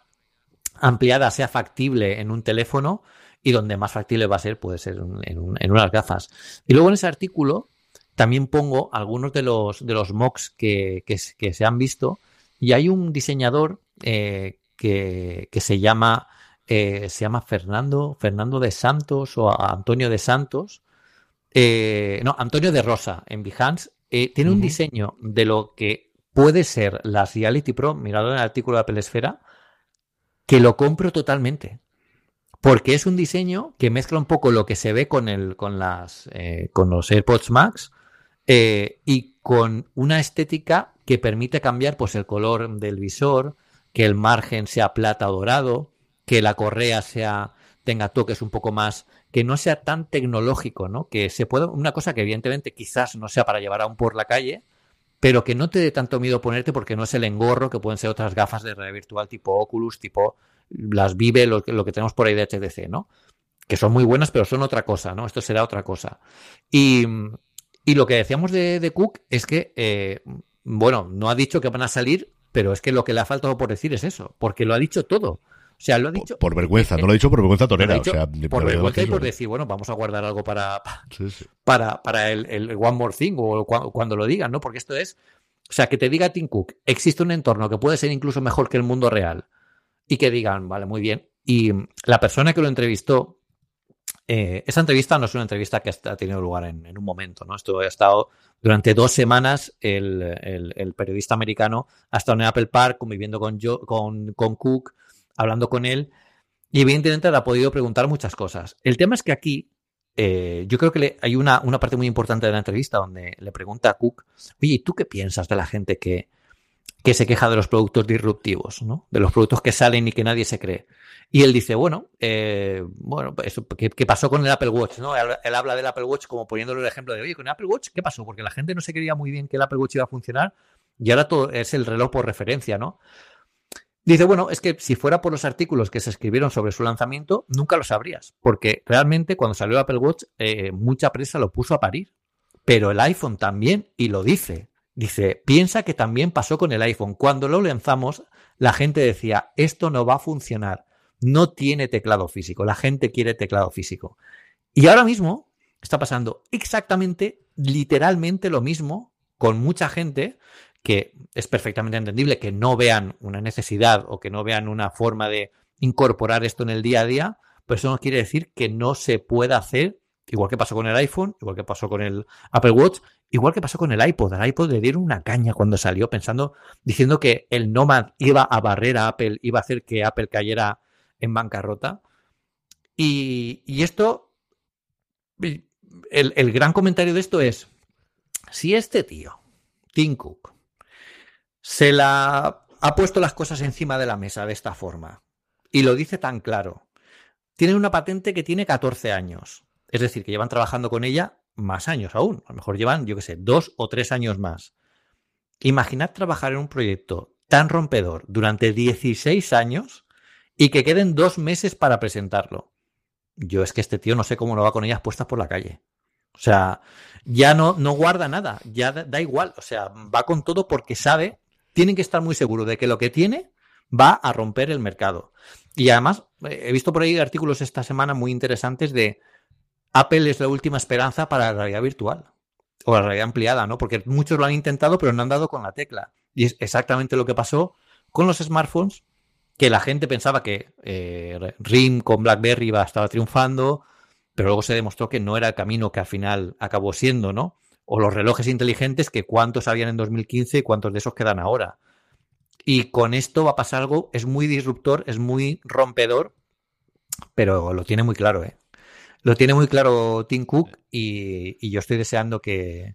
ampliada sea factible en un teléfono y donde más factible va a ser puede ser en, unas gafas. Y luego en ese artículo también pongo algunos de los, de los mocks que, se han visto y hay un diseñador eh, que, se llama eh, se llama Fernando Fernando de Santos o Antonio de Santos eh, no Antonio de Rosa en Behance tiene un diseño de lo que puede ser la Reality Pro mirado en el artículo de Apple Esfera que lo compro totalmente. Porque es un diseño que mezcla un poco lo que se ve con, el, con, las, eh, con los AirPods Max eh, y con una estética que permite cambiar pues, el color del visor, que el margen sea plata o dorado, que la correa sea tenga toques un poco más, que no sea tan tecnológico, ¿no? Que se pueda, una cosa que evidentemente quizás no sea para llevar aún por la calle, pero que no te dé tanto miedo ponerte porque no es el engorro que pueden ser otras gafas de realidad virtual tipo Oculus, tipo las Vive, lo, que tenemos por ahí de HTC, ¿no? Que son muy buenas, pero son otra cosa, ¿no? Esto será otra cosa. Y, lo que decíamos de, Cook es que, eh, bueno, no ha dicho que van a salir, pero es que lo que le ha faltado por decir es eso, porque lo ha dicho todo. O sea, lo ha dicho. Por, vergüenza, no lo ha dicho por vergüenza torera. o sea, por vergüenza y por decir, bueno, vamos a guardar algo para, para, para el, el, One More Thing o cuando, lo digan, ¿no? Porque esto es. O sea, que te diga Tim Cook, existe un entorno que puede ser incluso mejor que el mundo real. Y que digan, vale, muy bien. Y la persona que lo entrevistó, eh, esa entrevista no es una entrevista que ha tenido lugar en, un momento, ¿no? Esto ha estado durante dos semanas, el, periodista americano ha estado en Apple Park conviviendo con, con, con Cook, hablando con él, y evidentemente le ha podido preguntar muchas cosas. El tema es que aquí eh, yo creo que hay una, una, parte muy importante de la entrevista donde le pregunta a Cook, oye, ¿y tú qué piensas de la gente que, que se queja de los productos disruptivos, ¿no? de los productos que salen y que nadie se cree? Y él dice, bueno, eh, bueno, ¿qué, pasó con el Apple Watch? ¿no? Él, habla del Apple Watch como poniéndole el ejemplo de, oye, con el Apple Watch, ¿qué pasó? Porque la gente no se creía muy bien que el Apple Watch iba a funcionar y ahora todo es el reloj por referencia, ¿no? Dice, bueno, es que si fuera por los artículos que se escribieron sobre su lanzamiento, nunca lo sabrías, porque realmente cuando salió el Apple Watch, eh, mucha prensa lo puso a parir, pero el iPhone también, y lo dice. Dice, piensa que también pasó con el iPhone. Cuando lo lanzamos, la gente decía, esto no va a funcionar, no tiene teclado físico, la gente quiere teclado físico. Y ahora mismo está pasando exactamente, literalmente lo mismo con mucha gente que es perfectamente entendible que no vean una necesidad o que no vean una forma de incorporar esto en el día a día, pero eso no quiere decir que no se pueda hacer, igual que pasó con el iPhone, igual que pasó con el Apple Watch, igual que pasó con el iPod. Al iPod le dieron una caña cuando salió, pensando, diciendo que el Nomad iba a barrer a Apple, iba a hacer que Apple cayera en bancarrota. Y, esto, el, el gran comentario de esto es, si este tío, Tim Cook, se la ha puesto las cosas encima de la mesa de esta forma y lo dice tan claro. Tiene una patente que tiene 14 años. Es decir, que llevan trabajando con ella más años aún. A lo mejor llevan, yo qué sé, dos o tres años más. Imaginad trabajar en un proyecto tan rompedor durante 16 años y que queden dos meses para presentarlo. Yo es que este tío no sé cómo lo va con ellas puestas por la calle. O sea, ya no, no guarda nada, ya da igual. O sea, va con todo porque sabe tienen que estar muy seguros de que lo que tiene va a romper el mercado. Y además, eh, he visto por ahí artículos esta semana muy interesantes de Apple es la última esperanza para la realidad virtual o la realidad ampliada, ¿no? Porque muchos lo han intentado, pero no han dado con la tecla. Y es exactamente lo que pasó con los smartphones, que la gente pensaba que eh, RIM con BlackBerry iba, estaba triunfando, pero luego se demostró que no era el camino que al final acabó siendo, ¿no? o los relojes inteligentes, que cuántos habían en 2015 y cuántos de esos quedan ahora. Y con esto va a pasar algo, es muy disruptor, es muy rompedor, pero lo tiene muy claro, ¿eh? Lo tiene muy claro Tim Cook y, yo estoy deseando que,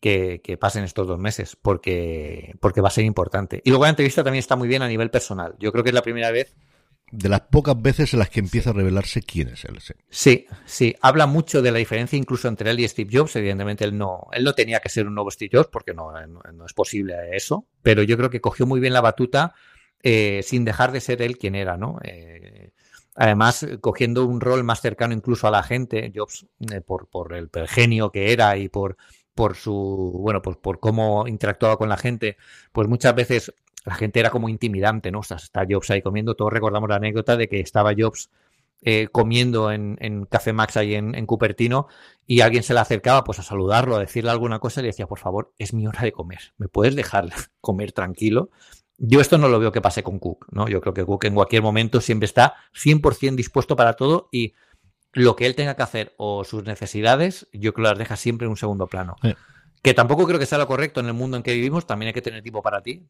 que, que, pasen estos dos meses porque, porque va a ser importante. Y luego la entrevista también está muy bien a nivel personal. Yo creo que es la primera vez de las pocas veces en las que empieza a revelarse quién es él. Sí. sí, Habla mucho de la diferencia incluso entre él y Steve Jobs. Evidentemente, él no, él no tenía que ser un nuevo Steve Jobs porque no, no, es posible eso. Pero yo creo que cogió muy bien la batuta eh, sin dejar de ser él quien era, ¿no? Eh, además, cogiendo un rol más cercano incluso a la gente, Jobs, eh, por, el, genio que era y por, por su, bueno, pues por cómo interactuaba con la gente, pues muchas veces la gente era como intimidante, ¿no? O sea, está Jobs ahí comiendo. Todos recordamos la anécdota de que estaba Jobs eh, comiendo en, Café Max ahí en, Cupertino y alguien se le acercaba pues a saludarlo, a decirle alguna cosa y le decía, por favor, es mi hora de comer, ¿me puedes dejar [laughs] comer tranquilo? Yo esto no lo veo que pase con Cook, ¿no? Yo creo que Cook en cualquier momento siempre está 100% dispuesto para todo y lo que él tenga que hacer o sus necesidades, yo creo que las deja siempre en un segundo plano que tampoco creo que sea lo correcto en el mundo en que vivimos, también hay que tener tiempo para ti,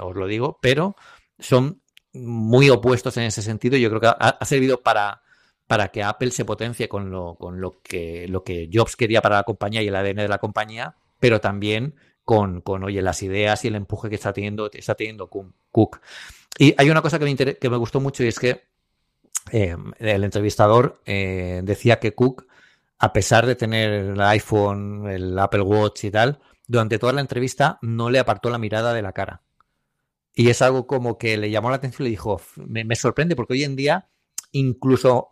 os lo digo, pero son muy opuestos en ese sentido. Yo creo que ha, servido para, para que Apple se potencie con lo, con lo que, lo que Jobs quería para la compañía y el ADN de la compañía, pero también con, con oye, las ideas y el empuje que está teniendo, está teniendo Cook. Y hay una cosa que me, que me gustó mucho y es que eh, el entrevistador eh, decía que Cook a pesar de tener el iPhone, el Apple Watch y tal, durante toda la entrevista no le apartó la mirada de la cara. Y es algo como que le llamó la atención y le dijo, me, sorprende porque hoy en día, incluso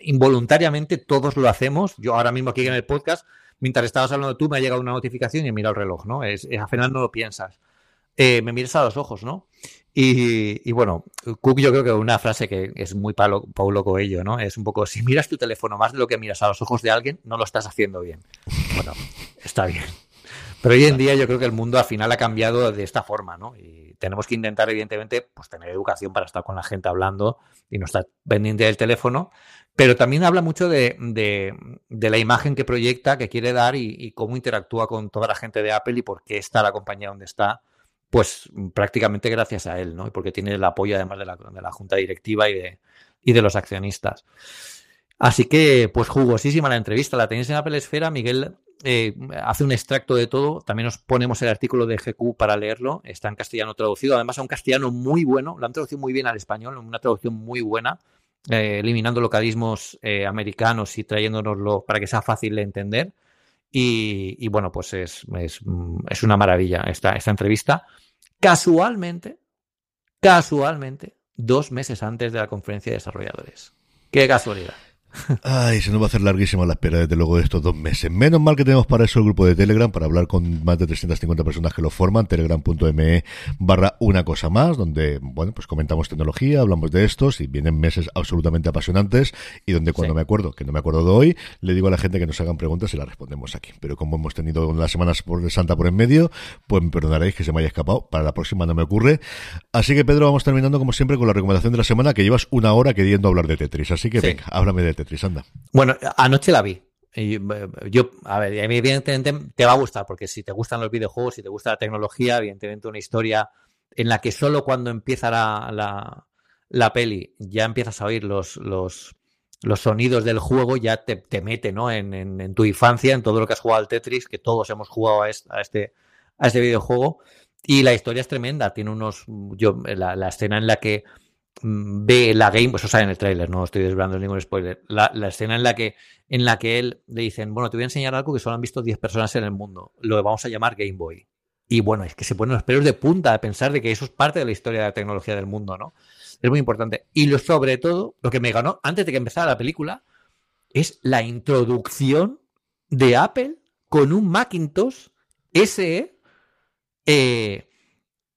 involuntariamente, todos lo hacemos. Yo ahora mismo aquí en el podcast, mientras estabas hablando tú, me ha llegado una notificación y he mirado el reloj, ¿no? Es, al final no lo piensas. Eh, me miras a los ojos, ¿no? Y, bueno, Cook yo creo que una frase que es muy Paulo, Paulo Coelho, ¿no? Es un poco, si miras tu teléfono más de lo que miras a los ojos de alguien, no lo estás haciendo bien. Bueno, está bien. Pero hoy en día yo creo que el mundo al final ha cambiado de esta forma, ¿no? Y tenemos que intentar, evidentemente, pues tener educación para estar con la gente hablando y no estar pendiente del teléfono. Pero también habla mucho de, de, la imagen que proyecta, que quiere dar y, y, cómo interactúa con toda la gente de Apple y por qué está la compañía donde está pues prácticamente gracias a él, ¿no? Porque tiene el apoyo además de la, de la junta directiva y de, y de los accionistas. Así que, pues jugosísima la entrevista. La tenéis en Apple Esfera. Miguel eh, hace un extracto de todo. También os ponemos el artículo de GQ para leerlo. Está en castellano traducido. Además, a un castellano muy bueno. Lo han traducido muy bien al español. Una traducción muy buena. Eh, eliminando localismos eh, americanos y trayéndonoslo para que sea fácil de entender. Y, bueno, pues es, es, es, una maravilla esta, esta entrevista casualmente, casualmente, dos meses antes de la conferencia de desarrolladores. Qué casualidad. Ay, se nos va a hacer larguísima la espera desde luego de estos dos meses. Menos mal que tenemos para eso el grupo de Telegram, para hablar con más de 350 personas que lo forman, telegram.me barra una cosa más, donde, bueno, pues comentamos tecnología, hablamos de estos y vienen meses absolutamente apasionantes y donde cuando me acuerdo, que no me acuerdo de hoy, le digo a la gente que nos hagan preguntas y las respondemos aquí. Pero como hemos tenido las semanas por Santa por en medio, pues me perdonaréis que se me haya escapado. Para la próxima no me ocurre. Así que Pedro, vamos terminando como siempre con la recomendación de la semana, que llevas una hora queriendo hablar de Tetris. Así que venga, háblame de Tetris. Bueno, anoche la vi. Eh, yo, a ver, evidentemente te va a gustar, porque si te gustan los videojuegos, si te gusta la tecnología, evidentemente una historia en la que solo cuando empieza la, la, peli ya empiezas a oír los, los, los sonidos del juego, ya te, te mete ¿no? En, en, tu infancia, en todo lo que has jugado al Tetris, que todos hemos jugado a este, a este, a este videojuego. Y la historia es tremenda, tiene unos. Yo, la, la escena en la que ve la game, pues eso sale en el tráiler, no estoy desvelando ningún spoiler, la, escena en la que en la que él le dicen, bueno, te voy a enseñar algo que solo han visto 10 personas en el mundo, lo vamos a llamar Game Boy. Y bueno, es que se ponen los pelos de punta a pensar de que eso es parte de la historia de la tecnología del mundo, ¿no? Es muy importante. Y lo, sobre todo, lo que me ganó antes de que empezara la película es la introducción de Apple con un Macintosh SE eh,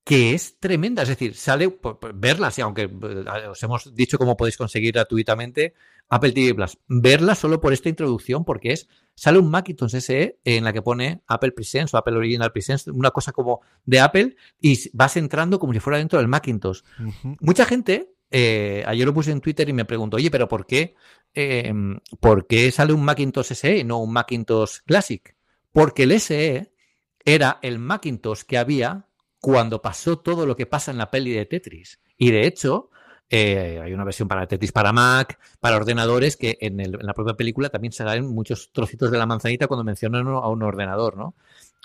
que es tremenda. Es decir, sale, verla, sí, aunque eh, os hemos dicho cómo podéis conseguir gratuitamente Apple TV Plus, verla solo por esta introducción, porque es, sale un Macintosh SE en la que pone Apple Presents o Apple Original Presents, una cosa como de Apple, y vas entrando como si fuera dentro del Macintosh. Mucha gente, eh, ayer lo puse en Twitter y me preguntó, oye, pero ¿por qué, eh, ¿por qué sale un Macintosh SE y no un Macintosh Classic? Porque el SE era el Macintosh que había cuando pasó todo lo que pasa en la peli de Tetris. Y de hecho, eh, hay una versión para Tetris para Mac, para ordenadores, que en, la propia película también se dan muchos trocitos de la manzanita cuando mencionan a un ordenador, ¿no?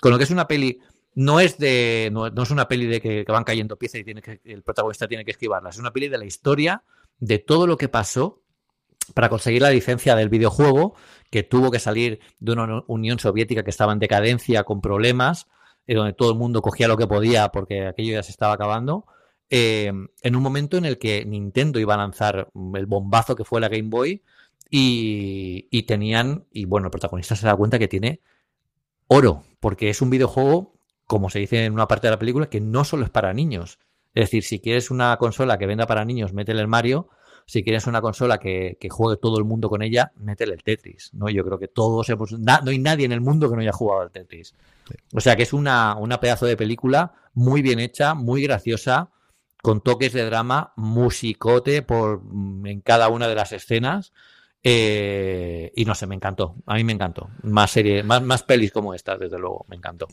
Con lo que es una peli, no es de, no, es una peli de que, van cayendo piezas y tiene que, el protagonista tiene que esquivarlas, es una peli de la historia de todo lo que pasó para conseguir la licencia del videojuego, que tuvo que salir de una Unión Soviética que estaba en decadencia, con problemas, donde todo el mundo cogía lo que podía porque aquello ya se estaba acabando, eh, en un momento en el que Nintendo iba a lanzar el bombazo que fue la Game Boy y, tenían, y bueno, el protagonista se da cuenta que tiene oro, porque es un videojuego, como se dice en una parte de la película, que no solo es para niños. Es decir, si quieres una consola que venda para niños, métele el Mario. Si quieres una consola que, juegue todo el mundo con ella, métele el Tetris. ¿no? Yo creo que todos hemos. no hay nadie en el mundo que no haya jugado al Tetris. O sea que es una, una pedazo de película muy bien hecha, muy graciosa, con toques de drama, musicote por, en cada una de las escenas. Eh, y no sé, me encantó. A mí me encantó. Más serie, más, más pelis como esta, desde luego, me encantó.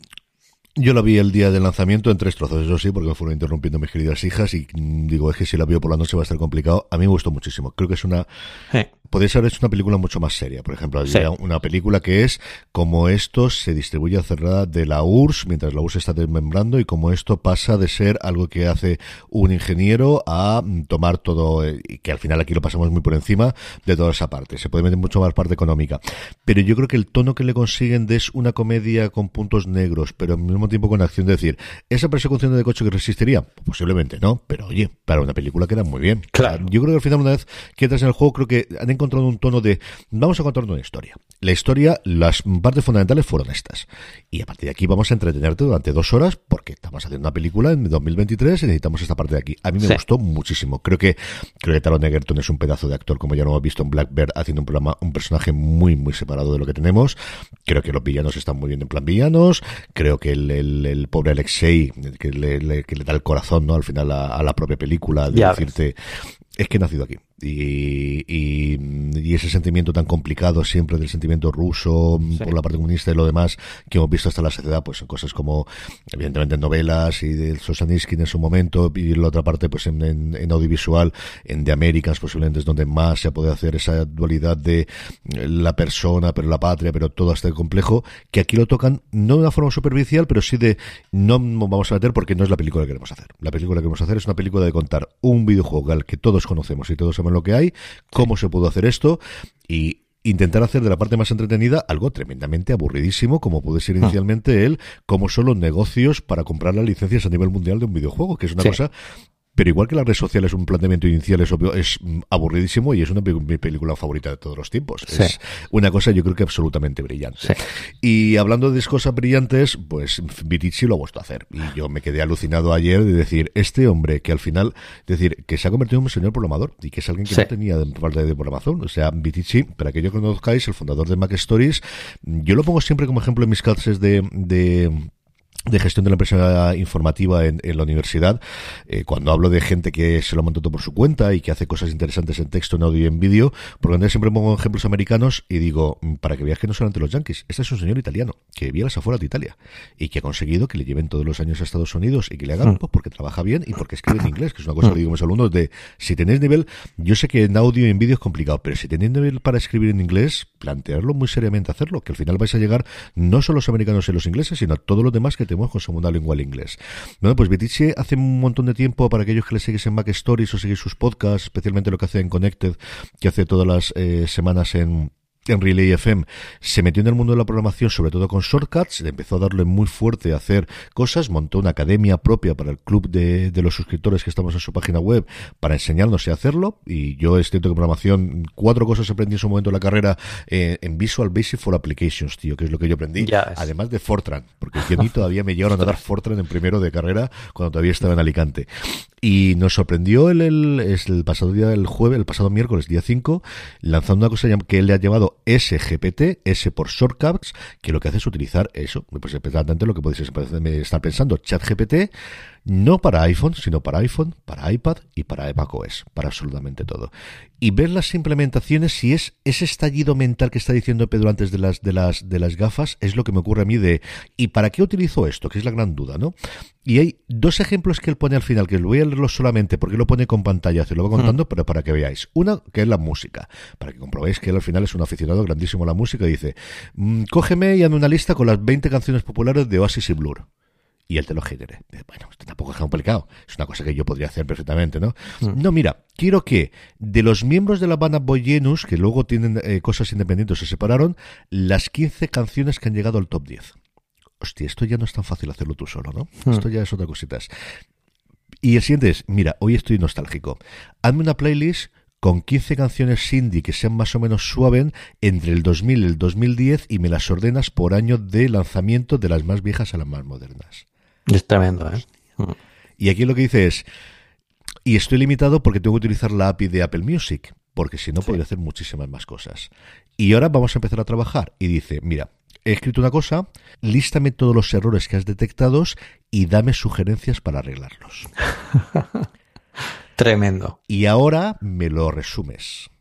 Yo la vi el día del lanzamiento en tres trozos, eso sí, porque me fueron interrumpiendo mis queridas hijas y mm, digo, es que si la veo por la noche va a ser complicado. A mí me gustó muchísimo. Creo que es una... Podría haber hecho una película mucho más seria. Por ejemplo, una película que es como esto se distribuye a cerrada de la URSS mientras la URSS está desmembrando y como esto pasa de ser algo que hace un ingeniero a mm, tomar todo, eh, y que al final aquí lo pasamos muy por encima de toda esa parte. Se puede meter mucho más parte económica. Pero yo creo que el tono que le consiguen es una comedia con puntos negros, pero al mismo mismo tiempo con acción. De decir, ¿esa persecución de coche que resistiría? Posiblemente no, pero oye, para una película queda muy bien. Claro. Yo creo que al final, una vez que entras en el juego, creo que han encontrado un tono de vamos a contar una historia. La historia, las partes fundamentales fueron estas. Y a partir de aquí vamos a entretenerte durante dos horas porque estamos haciendo una película en 2023 y necesitamos esta parte de aquí. A mí me Sí. gustó muchísimo. Creo que creo que Taron Egerton es un pedazo de actor, como ya lo hemos visto en Blackbird, haciendo un programa, un personaje muy, muy separado de lo que tenemos. Creo que los villanos están muy bien en plan villanos. Creo que el, el- el pobre Alexei, que le, le- que le da el corazón, ¿no? Al final a, a la propia película, de Ya decirte, es que he nacido aquí. Y, y, y ese sentimiento tan complicado siempre del sentimiento ruso Sí. por la parte comunista y lo demás que hemos visto hasta la sociedad, pues en cosas como, evidentemente, en novelas y de Sosaniskin en su momento, y la otra parte, pues en, en- en audiovisual, en The Americans, posiblemente es donde más se puede hacer esa dualidad de la persona, pero la patria, pero todo este complejo, que aquí lo tocan no de una forma superficial, pero sí de no vamos a meter porque no es la película que queremos hacer. La película que queremos hacer es una película de contar un videojuego al que todos conocemos y todos lo que hay, cómo se pudo hacer esto y intentar hacer de la parte más entretenida algo tremendamente aburridísimo, como puede ser inicialmente él, cómo son los negocios para comprar las licencias a nivel mundial de un videojuego, que es una Sí. cosa pero igual que las redes sociales, un planteamiento inicial es obvio, es mm, aburridísimo y es una mi película favorita de todos los tiempos. Sí. Es una cosa yo creo que absolutamente brillante. Sí. Y hablando de cosas brillantes, pues Vitici lo ha vuelto a hacer. Y yo me quedé alucinado ayer de decir, este hombre que al final, decir, que se ha convertido en un señor programador y que es alguien que Sí. no tenía de parte de programación. O sea, Vitici, para que yo conozcáis, el fundador de Mac Stories, yo lo pongo siempre como ejemplo en mis clases de, de de gestión de la empresa informativa en, en la universidad, eh, cuando hablo de gente que se lo monta todo por su cuenta y que hace cosas interesantes en texto, en audio y en vídeo, porque donde siempre pongo ejemplos americanos y digo, mm, para que veas que no solamente los yankees, este es un señor italiano que vivía las afueras de Italia y que ha conseguido que le lleven todos los años a Estados Unidos y que le hagan, Mm. pues porque trabaja bien y porque escribe en [coughs] inglés, que es una cosa que digo a mis alumnos de, si tenéis nivel, yo sé que en audio y en vídeo es complicado, pero si tenéis nivel para escribir en inglés, plantearlo muy seriamente hacerlo, que al final vais a llegar no solo los americanos y los ingleses, sino a todos los demás que tenemos con segunda lengua el inglés. Bueno, pues Vitici hace un montón de tiempo, para aquellos que le seguís en Mac Stories o seguís sus podcasts, especialmente lo que hace en Connected, que hace todas las eh, semanas en en Relay FM se metió en el mundo de la programación, sobre todo con shortcuts, empezó a darle muy fuerte a hacer cosas, montó una academia propia para el club de, de los suscriptores que estamos en su página web para enseñarnos a hacerlo. Y yo es cierto que programación, cuatro cosas aprendí en su momento de la carrera eh, en Visual Basic for Applications, tío, que es lo que yo aprendí. Además de Fortran, porque a mí todavía me llegaron a dar Fortran en primero de carrera cuando todavía estaba en Alicante. Y nos sorprendió el, el, el pasado día, el jueves, el pasado miércoles, día 5, lanzando una cosa que él le ha llamado SGPT, S por Shortcuts, que lo que hace es utilizar eso, pues exactamente lo que podéis estar pensando, ChatGPT, no para iPhone, sino para iPhone, para iPad y para macOS, para absolutamente todo. Y ver las implementaciones, si es ese estallido mental que está diciendo Pedro antes de las, de las, de las gafas, es lo que me ocurre a mí de, ¿y para qué utilizo esto? Que es la gran duda, ¿no? Y hay dos ejemplos que él pone al final, que voy a leerlos solamente porque lo pone con pantalla, se lo voy contando, pero para que veáis. Una, que es la música, para que comprobéis que él al final es un aficionado grandísimo a la música, y dice, mm, cógeme y hazme una lista con las 20 canciones populares de Oasis y Blur y él te lo genere. Bueno, esto tampoco es complicado. Es una cosa que yo podría hacer perfectamente, ¿no? No, mira, quiero que de los miembros de la banda Boyenus, que luego tienen eh, cosas independientes, se separaron, las 15 canciones que han llegado al top 10. Hostia, esto ya no es tan fácil hacerlo tú solo, ¿no? Hmm. Esto ya es otra cositas. Y el siguiente es, mira, hoy estoy nostálgico. Hazme una playlist con 15 canciones indie que sean más o menos suaves entre el 2000 y el 2010 y me las ordenas por año de lanzamiento de las más viejas a las más modernas. Es tremendo, ¿eh? Mm. Y aquí lo que dice es, y estoy limitado porque tengo que utilizar la API de Apple Music, porque si no podría hacer muchísimas más cosas. Y ahora vamos a empezar a trabajar. Y dice, mira, he escrito una cosa, lístame todos los errores que has detectado y dame sugerencias para arreglarlos. [laughs] Tremendo. Y ahora me lo resumes.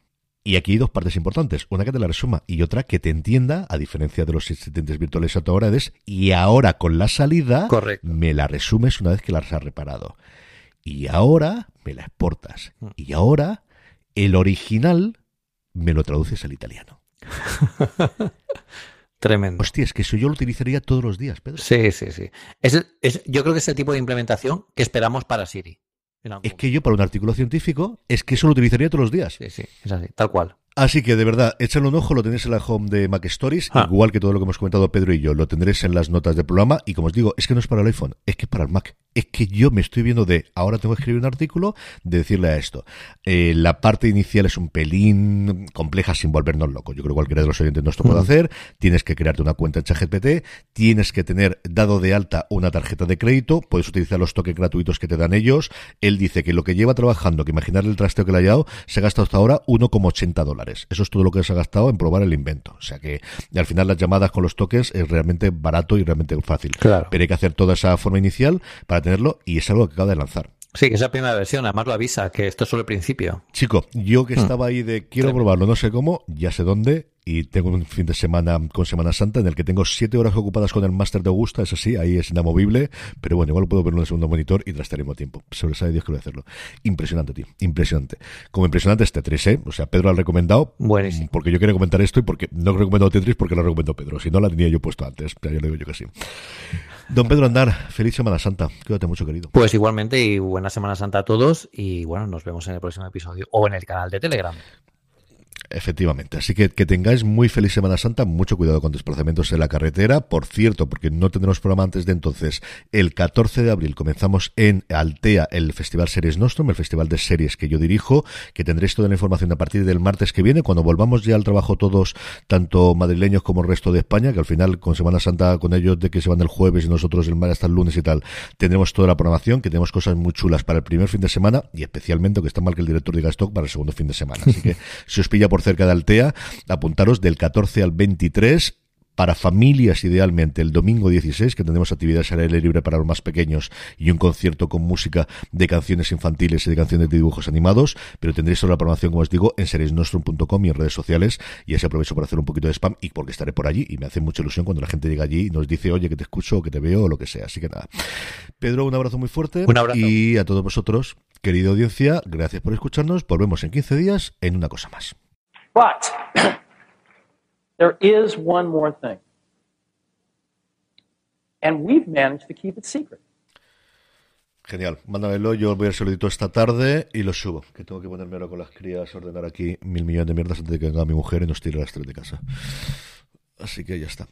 Y aquí hay dos partes importantes. Una que te la resuma y otra que te entienda, a diferencia de los asistentes virtuales a tu hora, es y ahora con la salida Correcto. me la resumes una vez que la has reparado. Y ahora me la exportas. Y ahora el original me lo traduces al italiano. [laughs] Tremendo. Hostia, es que eso yo lo utilizaría todos los días, Pedro. Sí, sí, sí. Es el- es- yo creo que es el tipo de implementación que esperamos para Siri. En algún Es que yo para un artículo científico es que eso lo utilizaría todos los días. Sí, sí, es así, tal cual. Así que de verdad, échale un ojo, lo tenéis en la home de Mac Stories, ah. igual que todo lo que hemos comentado Pedro y yo, lo tendréis en las notas del programa. Y como os digo, es que no es para el iPhone, es que es para el Mac. Es que yo me estoy viendo de ahora tengo que escribir un artículo, de decirle a esto. Eh, la parte inicial es un pelín compleja sin volvernos locos. Yo creo que cualquiera de los oyentes no esto puede hacer. Tienes que crearte una cuenta en ChatGPT, tienes que tener dado de alta una tarjeta de crédito, puedes utilizar los toques gratuitos que te dan ellos. Él dice que lo que lleva trabajando, que imaginar el trasteo que le ha dado, se ha gastado hasta ahora 1,80 dólares. Eso es todo lo que se ha gastado en probar el invento. O sea que al final las llamadas con los toques es realmente barato y realmente fácil. Claro. Pero hay que hacer toda esa forma inicial para tenerlo y es algo que acaba de lanzar. Sí, que es la primera versión, además lo avisa, que esto es solo el principio. Chico, yo que hmm. estaba ahí de quiero probarlo, no sé cómo, ya sé dónde, y tengo un fin de semana con Semana Santa en el que tengo siete horas ocupadas con el máster de Augusta, eso sí, ahí es inamovible, pero bueno, igual puedo verlo en el segundo monitor y trastear al tiempo. Sobre sabe Dios que voy a hacerlo. Impresionante, tío, impresionante. Como impresionante es Tetris, ¿eh? O sea, Pedro lo ha recomendado. Buenísimo. Porque yo quería comentar esto y porque no he recomendado Tetris porque lo recomendó Pedro. Si no, la tenía yo puesto antes, pero yo le digo yo que sí. Don Pedro Andar, feliz Semana Santa. Cuídate mucho, querido. Pues igualmente y buena Semana Santa a todos y bueno, nos vemos en el próximo episodio o en el canal de Telegram. Efectivamente. Así que que tengáis muy feliz Semana Santa, mucho cuidado con desplazamientos en la carretera. Por cierto, porque no tendremos programa antes de entonces, el 14 de abril comenzamos en Altea el Festival Series Nostrum, el festival de series que yo dirijo, que tendréis toda la información a partir del martes que viene, cuando volvamos ya al trabajo todos, tanto madrileños como el resto de España, que al final con Semana Santa con ellos de que se van el jueves y nosotros el hasta el lunes y tal, tendremos toda la programación, que tenemos cosas muy chulas para el primer fin de semana y especialmente, que está mal que el director diga esto, para el segundo fin de semana. Así que [laughs] si os pilla por cerca de Altea, apuntaros del 14 al 23 para familias idealmente el domingo 16 que tendremos actividades al aire libre para los más pequeños y un concierto con música de canciones infantiles y de canciones de dibujos animados pero tendréis toda la programación como os digo en seriesnostrum.com y en redes sociales y así aprovecho para hacer un poquito de spam y porque estaré por allí y me hace mucha ilusión cuando la gente llega allí y nos dice oye que te escucho o que te veo o lo que sea. Así que nada. Pedro un abrazo muy fuerte un abrazo. y a todos vosotros querida audiencia gracias por escucharnos volvemos en 15 días en una cosa más But [clears throat] there is one more thing. And we've managed to keep it secret. Genial, mándamelo, yo voy a hacer esta tarde y lo subo, que tengo que ponerme ahora con las crías, ordenar aquí mil millones de mierdas antes de que venga mi mujer y nos tire las tres de casa. Así que ya está.